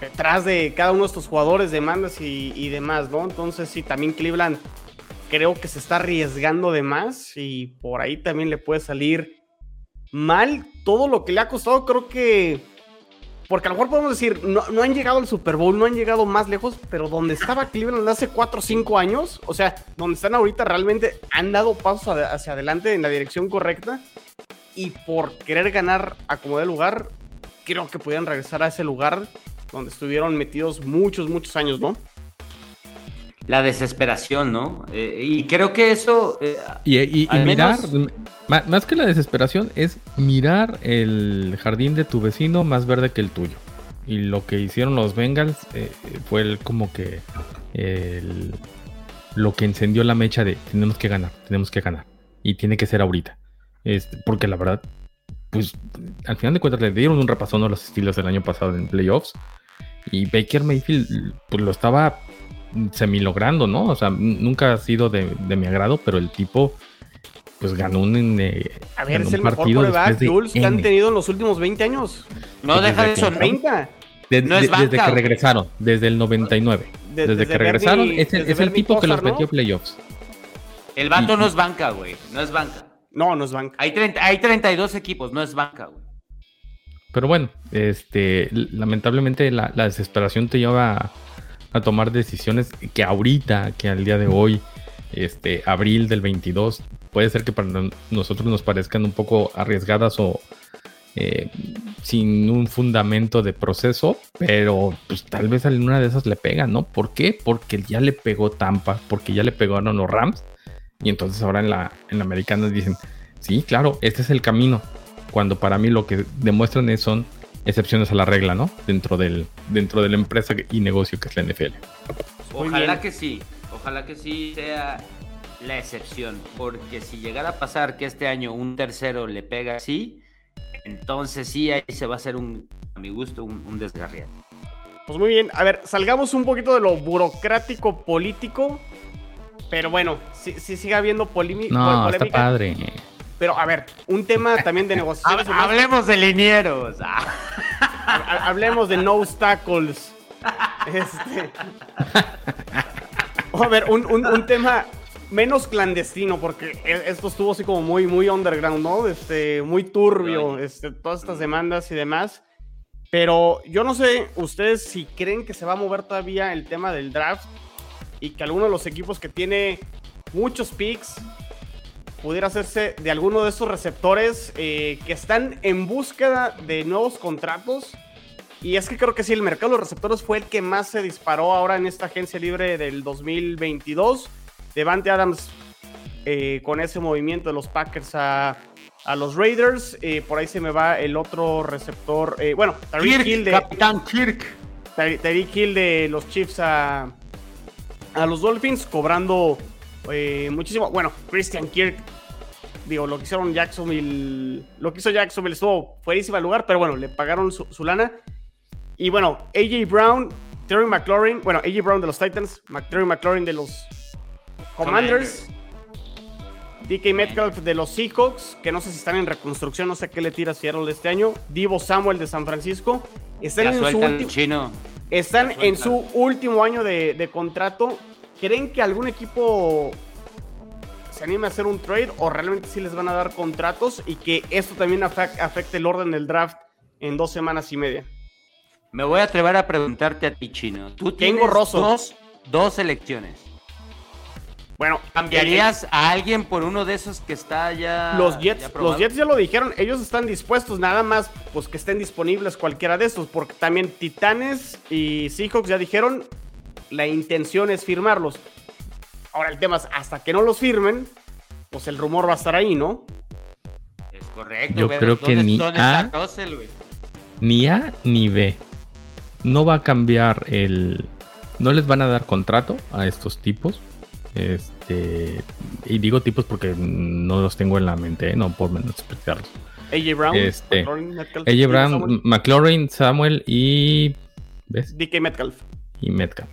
detrás de cada uno de estos jugadores, demandas y demás, ¿no? Entonces, sí, también Cleveland creo que se está arriesgando de más y por ahí también le puede salir mal todo lo que le ha costado. Creo que, porque a lo mejor podemos decir, no, han llegado al Super Bowl, no han llegado más lejos, pero donde estaba Cleveland hace 4 o 5 años, o sea, donde están ahorita realmente han dado pasos hacia adelante en la dirección correcta y por querer ganar a como de lugar, creo que podían regresar a ese lugar donde estuvieron metidos muchos, muchos años, ¿no? La desesperación, ¿no? Eh, y creo que eso... Eh, y, mirar, más que la desesperación, es mirar el jardín de tu vecino más verde que el tuyo. Y lo que hicieron los Bengals eh, fue el, como que lo que encendió la mecha de tenemos que ganar, tenemos que ganar. Y tiene que ser ahorita. Este, porque la verdad, pues al final de cuentas le dieron un repasón a los estilos del año pasado en playoffs. Y Baker Mayfield pues lo estaba semi logrando, ¿no? O sea, nunca ha sido de, mi agrado, pero el tipo pues ganó un, eh, a ver, es el partido mejor de que han tenido en los últimos 20 años. No deja de eso, 30. desde que regresaron, desde el 99. desde, que regresaron, es, el tipo que los metió playoffs. El vato no es banca, güey. No es banca. No, no es banca. Hay, 30, hay 32 equipos, no es banca, güey. Pero bueno, este, lamentablemente la, desesperación te lleva a, tomar decisiones que ahorita, que al día de hoy, este, abril del 22, puede ser que para nosotros nos parezcan un poco arriesgadas o eh, sin un fundamento de proceso, pero pues tal vez a una de esas le pega, ¿no? ¿Por qué? Porque ya le pegó Tampa, porque ya le pegaron los Rams, y entonces ahora en la, en la americana dicen, sí, claro, este es el camino, cuando para mí lo que demuestran es, son excepciones a la regla, ¿no? Dentro, del, dentro de la empresa y negocio que es la NFL. Ojalá que sí, ojalá que sí sea la excepción, porque si llegara a pasar que este año un tercero le pega así, entonces sí, ahí se va a hacer un, a mi gusto, un, un Pues muy bien, a ver, salgamos un poquito de lo burocrático político, pero bueno, si, si sigue habiendo polémica. No, está padre. Pero a ver, un tema también de negociaciones. Hablemos de linieros. Hablemos de no obstacles. Este. A ver, un, tema menos clandestino, porque e, esto estuvo así como muy, muy underground, ¿no? Este, muy turbio, este, todas estas demandas y demás. Pero yo no sé ustedes si creen que se va a mover todavía el tema del draft y que alguno de los equipos que tiene muchos picks pudiera hacerse de alguno de estos receptores eh, que están en búsqueda de nuevos contratos. Y es que creo que sí, el mercado de los receptores fue el que más se disparó ahora en esta agencia libre del 2022. Devante Adams eh, con ese movimiento de los Packers a, los Raiders. Eh, por ahí se me va el otro receptor. bueno, Tariq Hill de. Capitán Kirk. Tariq Hill de los Chiefs a, a los Dolphins, cobrando eh, muchísimo. Bueno, Christian Kirk, digo, lo que hicieron Jacksonville, lo que hizo Jacksonville estuvo fuerísima el lugar, pero bueno, le pagaron su, lana. Y bueno, AJ Brown, Terry McLaurin, bueno, AJ Brown de los Titans, Terry McLaurin de los Commanders. DK Metcalf de los Seahawks, que no sé si están en reconstrucción, no sé qué le tira Seattle este año. Divo Samuel de San Francisco. Están, en su, último, están en su último año de, de, contrato ¿Creen que algún equipo se anime a hacer un trade o realmente sí les van a dar contratos y que esto también afecte el orden del draft en dos semanas y media? Me voy a atrever a preguntarte a ti, Chino. Tú tienes dos, dos elecciones. Bueno, ¿cambiarías a alguien por uno de esos que está ya? Los Jets, los Jets ya lo dijeron, ellos están dispuestos, nada más pues que estén disponibles cualquiera de estos, porque también Titanes y Seahawks ya dijeron, la intención es firmarlos. Ahora el tema es, hasta que no los firmen, pues el rumor va a estar ahí, ¿no? Es correcto. Yo creo que ni A, ni A ni B. No va a cambiar el... No les van a dar contrato a estos tipos. Este... Y digo tipos porque no los tengo en la mente, ¿eh? no por menos explicarlos. AJ Brown, este, AJ Brown, McLaurin, Samuel y... ¿Ves? DK Metcalf y Metcalf.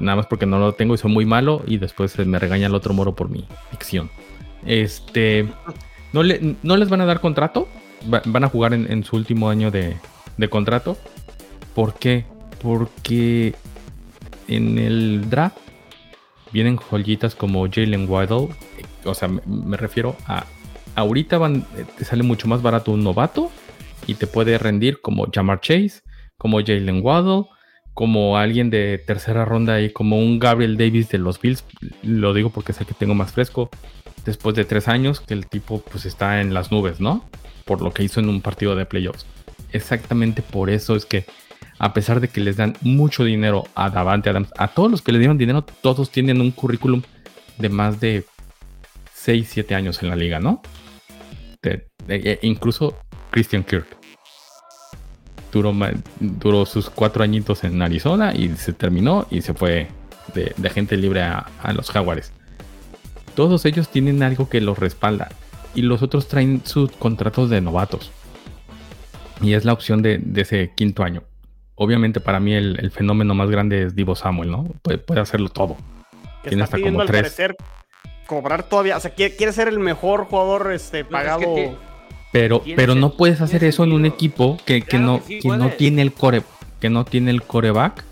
Nada más porque no lo tengo y soy muy malo y después me regaña el otro moro por mi ficción. Este, no, le, no les van a dar contrato, van a jugar en, su último año de, contrato. ¿Por qué? Porque en el draft vienen joyitas como Jalen Waddle. O sea, me, refiero a. Ahorita te sale mucho más barato un novato y te puede rendir como Jamar Chase, como Jalen Waddle, como alguien de tercera ronda y como un Gabriel Davis de los Bills. Lo digo porque sé que tengo más fresco. Después de tres años, que el tipo pues está en las nubes, ¿no? Por lo que hizo en un partido de playoffs. Exactamente por eso es que, a pesar de que les dan mucho dinero a Davante Adams, a todos los que le dieron dinero, todos tienen un currículum de más de 6, 7 años en la liga, ¿no? incluso Christian Kirk. Duró, duró sus cuatro añitos en Arizona y se terminó y se fue de, de gente libre a, a, los Jaguares. Todos ellos tienen algo que los respalda y los otros traen sus contratos de novatos. Y es la opción de, de ese quinto año. Obviamente para mí el, el, fenómeno más grande es Divo Samuel, ¿no? Puede, puede hacerlo todo. Que Tiene hasta como tres. Parecer, cobrar todavía, o sea, quiere, quiere, ser el mejor jugador este, pagado. No, es que pero, pero no puedes hacer eso en un equipo que, que no, que, sí, que no tiene el core, que no tiene el coreback,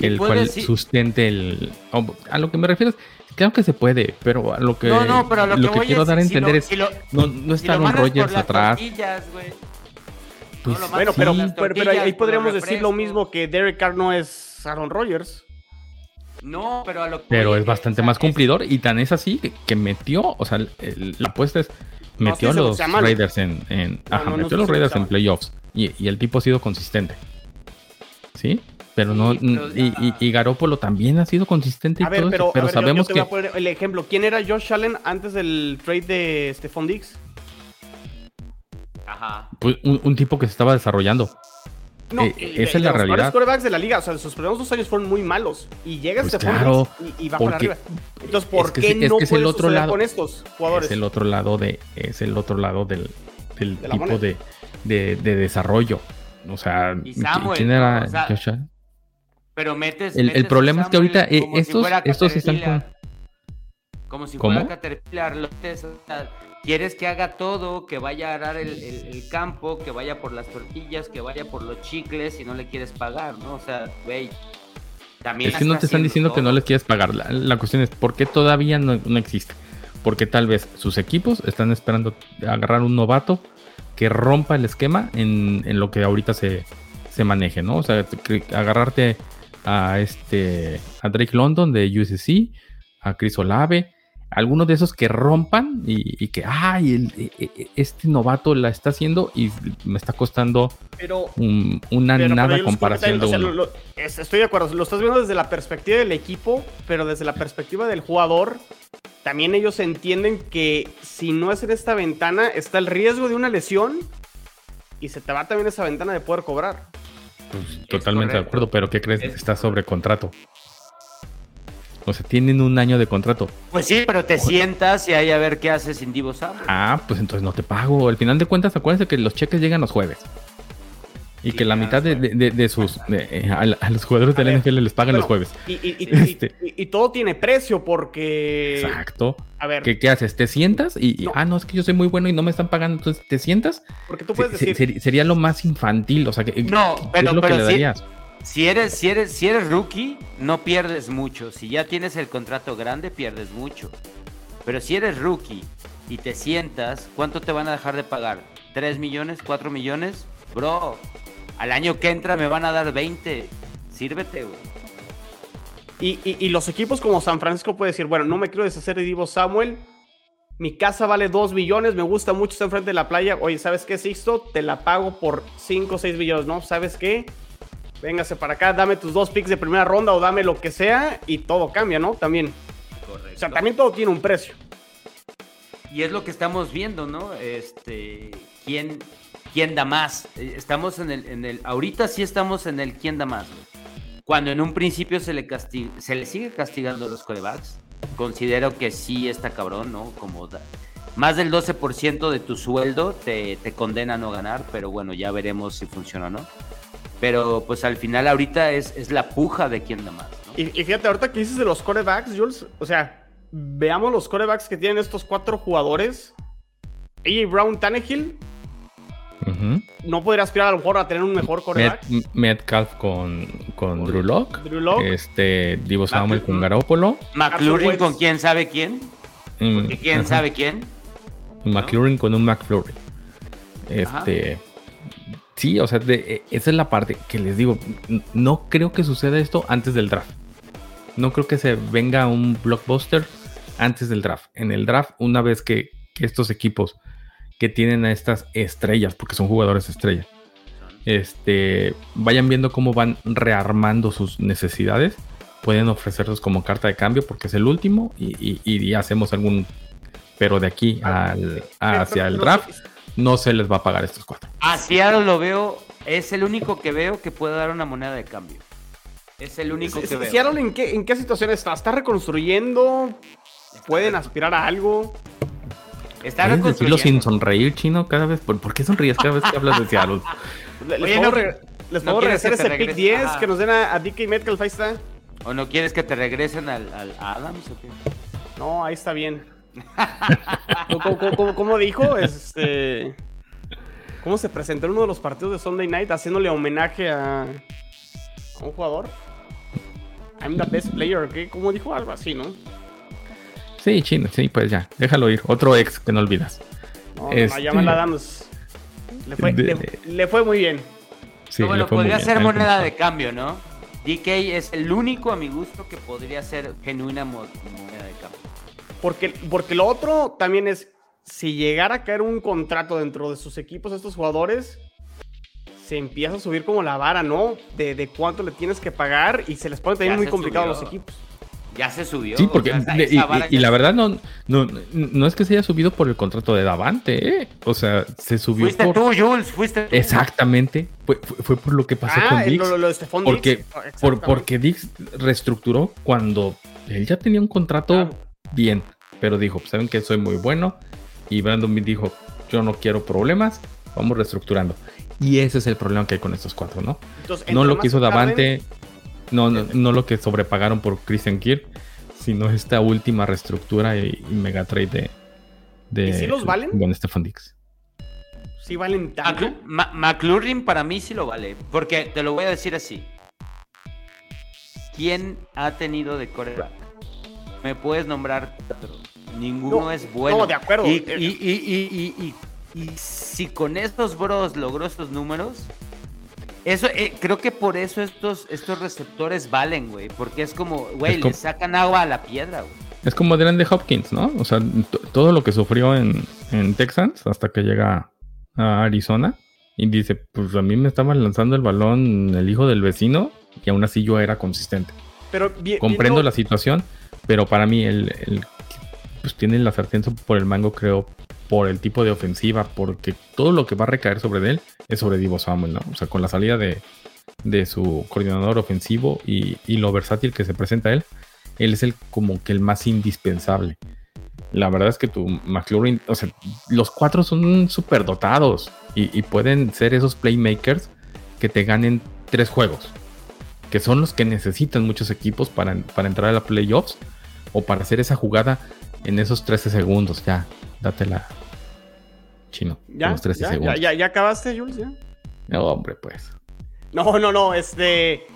el cual sí. sustente el. A lo que me refiero es, claro que se puede, pero a lo que, no, no, pero a lo, lo que, que quiero es, dar a entender si lo, es, si no, no está Aaron Rodgers atrás. Pues, no, bueno, pero, pero, pero, ahí podríamos decir lo mismo que Derek Carr no es Aaron Rodgers. No, pero a lo que Pero es bastante más cumplidor y tan es así que, que metió, o sea, el, la apuesta es metió a los Raiders en, en no, ajá, metió a los Raiders en playoffs y, y, el tipo ha sido consistente. ¿Sí? Pero sí, no pero y, y, y, Garópolo también ha sido consistente a ver, todo pero, eso, pero ver, sabemos yo, yo que el ejemplo, ¿quién era Josh Allen antes del trade de Stephon Diggs? Ajá. Pues un, un, tipo que se estaba desarrollando. No, eh, esa es la los realidad. Los quarterbacks de la liga, o sea, sus primeros dos años fueron muy malos. Y llega pues este claro, y, y, va para arriba. Entonces, ¿por es que, qué es no que es el otro lado, con estos jugadores? Es el otro lado de, es el otro lado del, del de tipo de, de, de, desarrollo. O sea, Samuel, ¿quién era o sea? Pero metes. El, metes el problema es que ahorita eh, estos, si estos están. Como si ¿Cómo? fuera Caterpillar, Lotes, o sea, quieres que haga todo, que vaya a arar el, el, el, campo, que vaya por las tortillas, que vaya por los chicles y no le quieres pagar, ¿no? O sea, güey. También es que no te están diciendo todo. que no les quieres pagar. La, la, cuestión es, ¿por qué todavía no, no, existe? Porque tal vez sus equipos están esperando agarrar un novato que rompa el esquema en, en lo que ahorita se, se maneje, ¿no? O sea, agarrarte a este a Drake London de USC, a Chris Olave, algunos de esos que rompan y, y que, ay, el, el, este novato la está haciendo y me está costando pero, un, una pero, nada comparación de o sea, uno. Lo, lo, estoy de acuerdo, lo estás viendo desde la perspectiva del equipo, pero desde la perspectiva del jugador, también ellos entienden que si no es en esta ventana, está el riesgo de una lesión y se te va también esa ventana de poder cobrar. Pues, totalmente de acuerdo, pero ¿qué crees? Es está sobre contrato. O sea, tienen un año de contrato. Pues sí, pero te sientas y ahí a ver qué haces sin Divo Samuel. Ah, pues entonces no te pago. Al final de cuentas, acuérdense que los cheques llegan los jueves. Y sí, que la mitad de, de, de sus de, a, a, los jugadores de la NFL les pagan los jueves. Y, y, y, este. y, todo tiene precio porque. Exacto. A ver. ¿Qué, qué haces? ¿Te sientas? Y, no. ah, no, es que yo soy muy bueno y no me están pagando. Entonces, ¿te sientas? Porque tú puedes se, decir. Se, sería lo más infantil. O sea, que, no, pero, es lo pero que le darías? Si, si, eres, si, eres, si eres rookie, no pierdes mucho. Si ya tienes el contrato grande, pierdes mucho. Pero si eres rookie y te sientas, ¿cuánto te van a dejar de pagar? ¿3 millones? ¿4 millones? Bro, al año que entra me van a dar 20. Sírvete, güey. Y, y, y, los equipos como San Francisco puede decir, bueno, no me quiero deshacer de Divo Samuel. Mi casa vale 2 millones, me gusta mucho estar enfrente de la playa. Oye, ¿sabes qué, Sixto? Te la pago por 5 o 6 millones, ¿no? ¿Sabes qué? Véngase para acá, dame tus dos picks de primera ronda o dame lo que sea y todo cambia, ¿no? También. Correcto. O sea, también todo tiene un precio. Y es lo que estamos viendo, ¿no? Este, ¿quién, quién da más. Estamos en el, en el, ahorita sí estamos en el quién da más. Cuando en un principio se le, castig, se le sigue castigando a los corebacks, considero que sí está cabrón, ¿no? Como da, más del 12% de tu sueldo te, te, condena a no ganar, pero bueno, ya veremos si funciona o no. Pero pues al final ahorita es, es la puja de quién da más. ¿no? Y, y, fíjate, ahorita que dices de los corebacks, Jules, o sea, veamos los corebacks que tienen estos cuatro jugadores. AJ Brown, Tannehill, Uh -huh. No podría aspirar a lo mejor a tener un mejor coreback. Met, Metcalf con, con Drew Lock. Drew Lock. Este, Divo Samuel con Garópolo. McLaurin con quién sabe quién. Mm, ¿Quién uh -huh. sabe quién? McLaurin ¿no? con un McFlurry. Este. Ajá. Sí, o sea, de, esa es la parte que les digo. No creo que suceda esto antes del draft. No creo que se venga un blockbuster antes del draft. En el draft, una vez que, que estos equipos que tienen a estas estrellas, porque son jugadores estrellas, este, vayan viendo cómo van rearmando sus necesidades, pueden ofrecerlos como carta de cambio, porque es el último, y, y, y hacemos algún, pero de aquí al, hacia el draft, no se les va a pagar a estos cuatro. A Seattle lo veo, es el único que veo que puede dar una moneda de cambio. Es el único que veo. Seattle en qué, en qué situación está? ¿Está reconstruyendo? ¿Pueden aspirar a algo? Está ¿Puedes decirlo sin reconstruyendo. sonreír, chino? Cada vez, ¿por, por qué sonríes cada vez que hablas de Seattle? Le- Les puedo, no- re- les ¿no puedo quieres regresar ese pick regrese? 10 Ajá. que nos den a, a DK Metcalf. Ahí está. ¿O no quieres que te regresen al, al Adams o qué? No, ahí está bien. ¿Cómo, cómo- cómo- cómo dijo? Este, ¿Cómo se presentó en uno de los partidos de Sunday Night haciéndole homenaje a, a un jugador? I'm the best player, ¿qué? ¿Cómo dijo? Algo así, ¿no? Sí, chino, sí, pues ya, déjalo ir. Otro ex que no olvidas. No, Este- no, Jamal Adams. Le fue, De- le- le fue muy bien. Sí, No, bueno, le fue muy podría ser moneda de cambio, ¿no? DK es el único a mi gusto que podría ser genuina mo- moneda de cambio. Porque, porque lo otro también es, si llegara a caer un contrato dentro de sus equipos, estos jugadores, se empieza a subir como la vara, ¿no? De, de cuánto le tienes que pagar y se les pone también Ya muy complicado a los equipos. Ya se subió. Sí, o porque sea, y, la verdad no, no, no es que se haya subido por el contrato de Davante, ¿eh? O sea, se subió Fuiste por... tú, Jules, fuiste tú. Exactamente, fue, fue- fue por lo que pasó Ah, con Dix. lo, lo de porque, Diggs. por, Exactamente. porque Dix reestructuró cuando él ya tenía un contrato Claro. bien, pero dijo, saben que soy muy bueno y Brandon Bean dijo, yo no quiero problemas, vamos reestructurando. Y ese es el problema que hay con estos cuatro, ¿no? Entonces, No lo que hizo Davante, no, no, no lo que sobrepagaron por Christian Kirk, sino esta última reestructura y, y mega trade de, de ¿Y los valen? Con Stefan Dix. Sí valen tanto. McLaurin para mí sí lo vale. Porque te lo voy a decir así. ¿Quién ha tenido de coreback? ¿Me puedes nombrar cuatro? Ninguno No, es bueno. no, de acuerdo. Y, y- y- y- y- y- y si con estos bros logró estos números, eso eh, creo que por eso estos, estos receptores valen, güey. Porque es como, güey, le sacan agua a la piedra, güey. Es como de Hopkins, ¿no? O sea, to- todo lo que sufrió en, en Texans hasta que llega a Arizona y dice, pues a mí me estaba lanzando el balón el hijo del vecino y aún así yo era consistente. Pero Comprendo la situación, pero para mí el, el- pues tiene la sartén por el mango, creo, por el tipo de ofensiva, porque todo lo que va a recaer sobre él es sobre Divo Samuel, ¿no? O sea, con la salida de, de su coordinador ofensivo y, y lo versátil que se presenta él, él es el como que el más indispensable. La verdad es que tu McLaurin, o sea, los cuatro son súper dotados y, y pueden ser esos playmakers que te ganen tres juegos, que son los que necesitan muchos equipos para, para entrar a la playoffs o para hacer esa jugada en esos 13 segundos. Ya, dátela, chino. ¿Ya? los 13 ¿Ya? segundos. ¿Ya, ya, ya acabaste, Jules? ¿Ya? No, hombre, pues. No, no, no, este.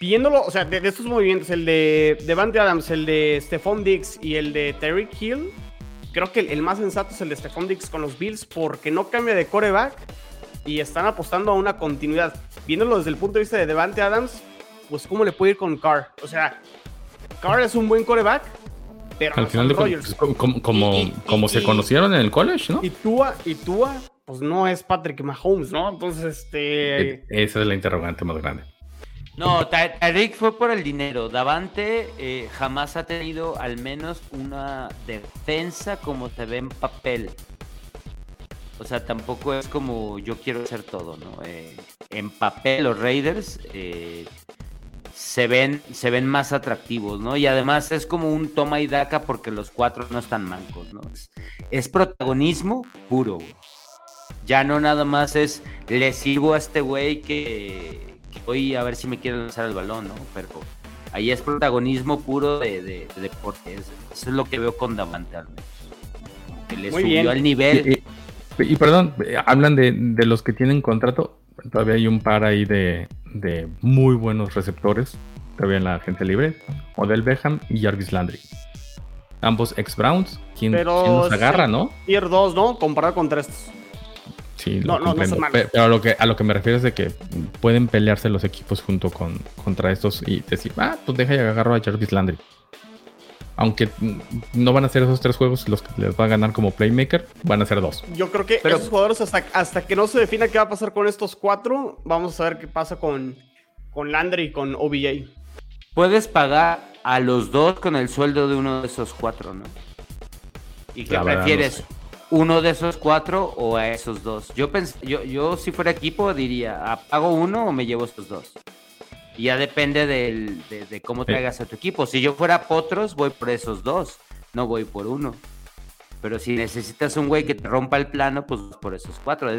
Viéndolo, o sea, de, de estos movimientos, el de Devante Adams, el de Stephon Diggs y el de Terry Hill, creo que el, el más sensato es el de Stephon Diggs con los Bills porque no cambia de coreback y están apostando a una continuidad. Viéndolo desde el punto de vista de Devante Adams, pues cómo le puede ir con Carr. O sea, Carr es un buen coreback, pero Al no final de como, como, como, Y- y- como y- se y- conocieron en el college, ¿no? Y Tua, y Tua, pues no es Patrick Mahomes, ¿no? Entonces, este. E- Esa es la interrogante más grande. No, Tyreek fue por el dinero. Davante eh, jamás ha tenido al menos una defensa como se ve en papel. O sea, tampoco es como yo quiero hacer todo, ¿no? Eh, en papel los Raiders eh, se ven se ven más atractivos, ¿no? Y además es como un toma y daca porque los cuatro no están mancos, ¿no? Es, es protagonismo puro. güey. Ya no nada más es le sirvo a este güey que, que hoy a ver si me quiere lanzar el balón, ¿no? Pero ahí es protagonismo puro de, de- de deporte. Es- Eso es lo que veo con Davante al menos. Que le Muy subió bien. al nivel. Y, y- y perdón, eh, hablan de, de los que tienen contrato. Todavía hay un par ahí de, de muy buenos receptores. Todavía en la agencia libre. Odell Beckham y Jarvis Landry. Ambos ex Browns. ¿Quién, Pero quién los sí. agarra, no? Tier 2, ¿no? Comparado contra estos. Sí, No, lo no, no comprendo. Pero, a, lo que, a lo que me refiero es de que pueden pelearse los equipos junto con contra estos y decir, ah, pues deja y agarro a Jarvis Landry. Aunque no van a ser esos tres juegos los que les va a ganar como playmaker, van a ser dos. Yo creo que Pero- esos jugadores, hasta, hasta que no se defina qué va a pasar con estos cuatro, vamos a ver qué pasa con, con Landry y con OBJ. Puedes pagar a los dos con el sueldo de uno de esos cuatro, ¿no? ¿Y qué prefieres? no uno de esos cuatro o a esos dos. Yo, pens yo, yo si fuera equipo diría, ¿apago uno o me llevo estos dos? Y ya depende del, de, cómo traigas a tu equipo. Si yo fuera Potros, voy por esos dos, no voy por uno. Pero si necesitas un güey que te rompa el plano, pues por esos cuatro.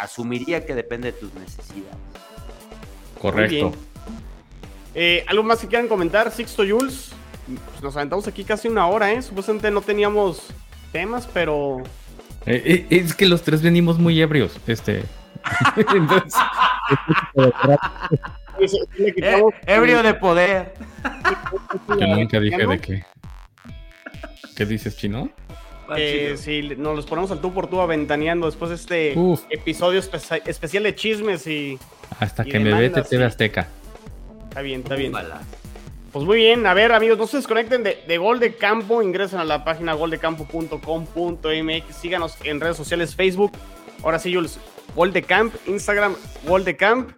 asumiría que depende de tus necesidades. Correcto. Eh, ¿Algo más que quieran comentar, Sixto Jules? Pues nos aventamos aquí casi una hora, ¿eh? Supuestamente no teníamos temas, pero. Eh, eh, es que los tres venimos muy ebrios. Este. Entonces. ebrio de poder. Yo nunca dije de qué. ¿Qué dices, chino? Eh, si nos los ponemos al tú por tú aventaneando después de este episodio especial de chismes y. Hasta que me vete TV Azteca. Está bien, está bien. Pues muy bien, a ver amigos, no se desconecten de, de Gol de Campo, ingresen a la página goldecampo.com.mx, síganos en redes sociales, Facebook, ahora sí Jules, Gol de Camp, Instagram, Gol de Camp,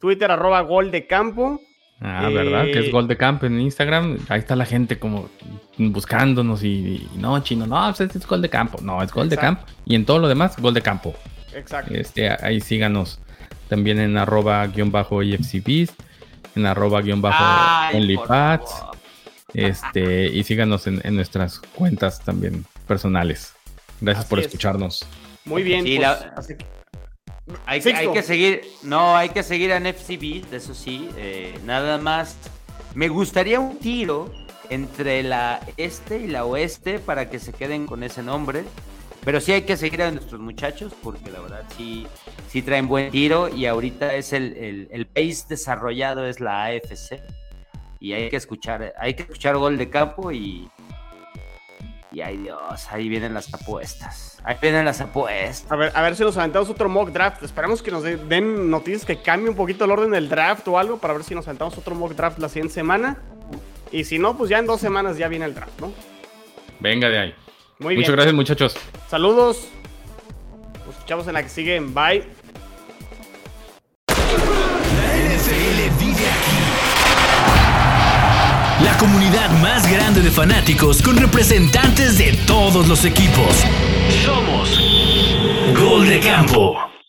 Twitter, arroba Gol de Campo. Ah, ¿verdad? Que es eh, Gol de Camp en Instagram. Ahí está la gente como buscándonos y, no, chino, no, pues es Gol de Campo. No, es Gol de Camp. Y en todo lo demás, Gol de Campo. Exacto. Este, ahí síganos también en arroba guion bajo en arroba guion bajo OnlyPads. Este, y síganos en, nuestras cuentas también personales. Gracias por escucharnos. Muy bien. Pues, hay, que seguir, no, hay que seguir en FCB, eso sí. Eh, nada más. Me gustaría un tiro entre la este y la oeste para que se queden con ese nombre. Pero sí hay que seguir a nuestros muchachos porque la verdad sí, sí traen buen tiro y ahorita es el, el, pace desarrollado es la AFC y hay que escuchar, hay que escuchar gol de campo y, y ay Dios, ahí vienen las apuestas. Ahí vienen las apuestas. A ver, a ver si nos aventamos otro mock draft. Esperamos que nos den noticias que cambie un poquito el orden del draft o algo para ver si nos aventamos otro mock draft la siguiente semana. Y si no, pues ya en dos semanas ya viene el draft, ¿no? Venga de ahí. Muchas gracias, muchachos. Saludos. Nos escuchamos en la que sigue. Bye. La NFL vive aquí. La comunidad más grande de fanáticos con representantes de todos los equipos. Somos Gol de Campo.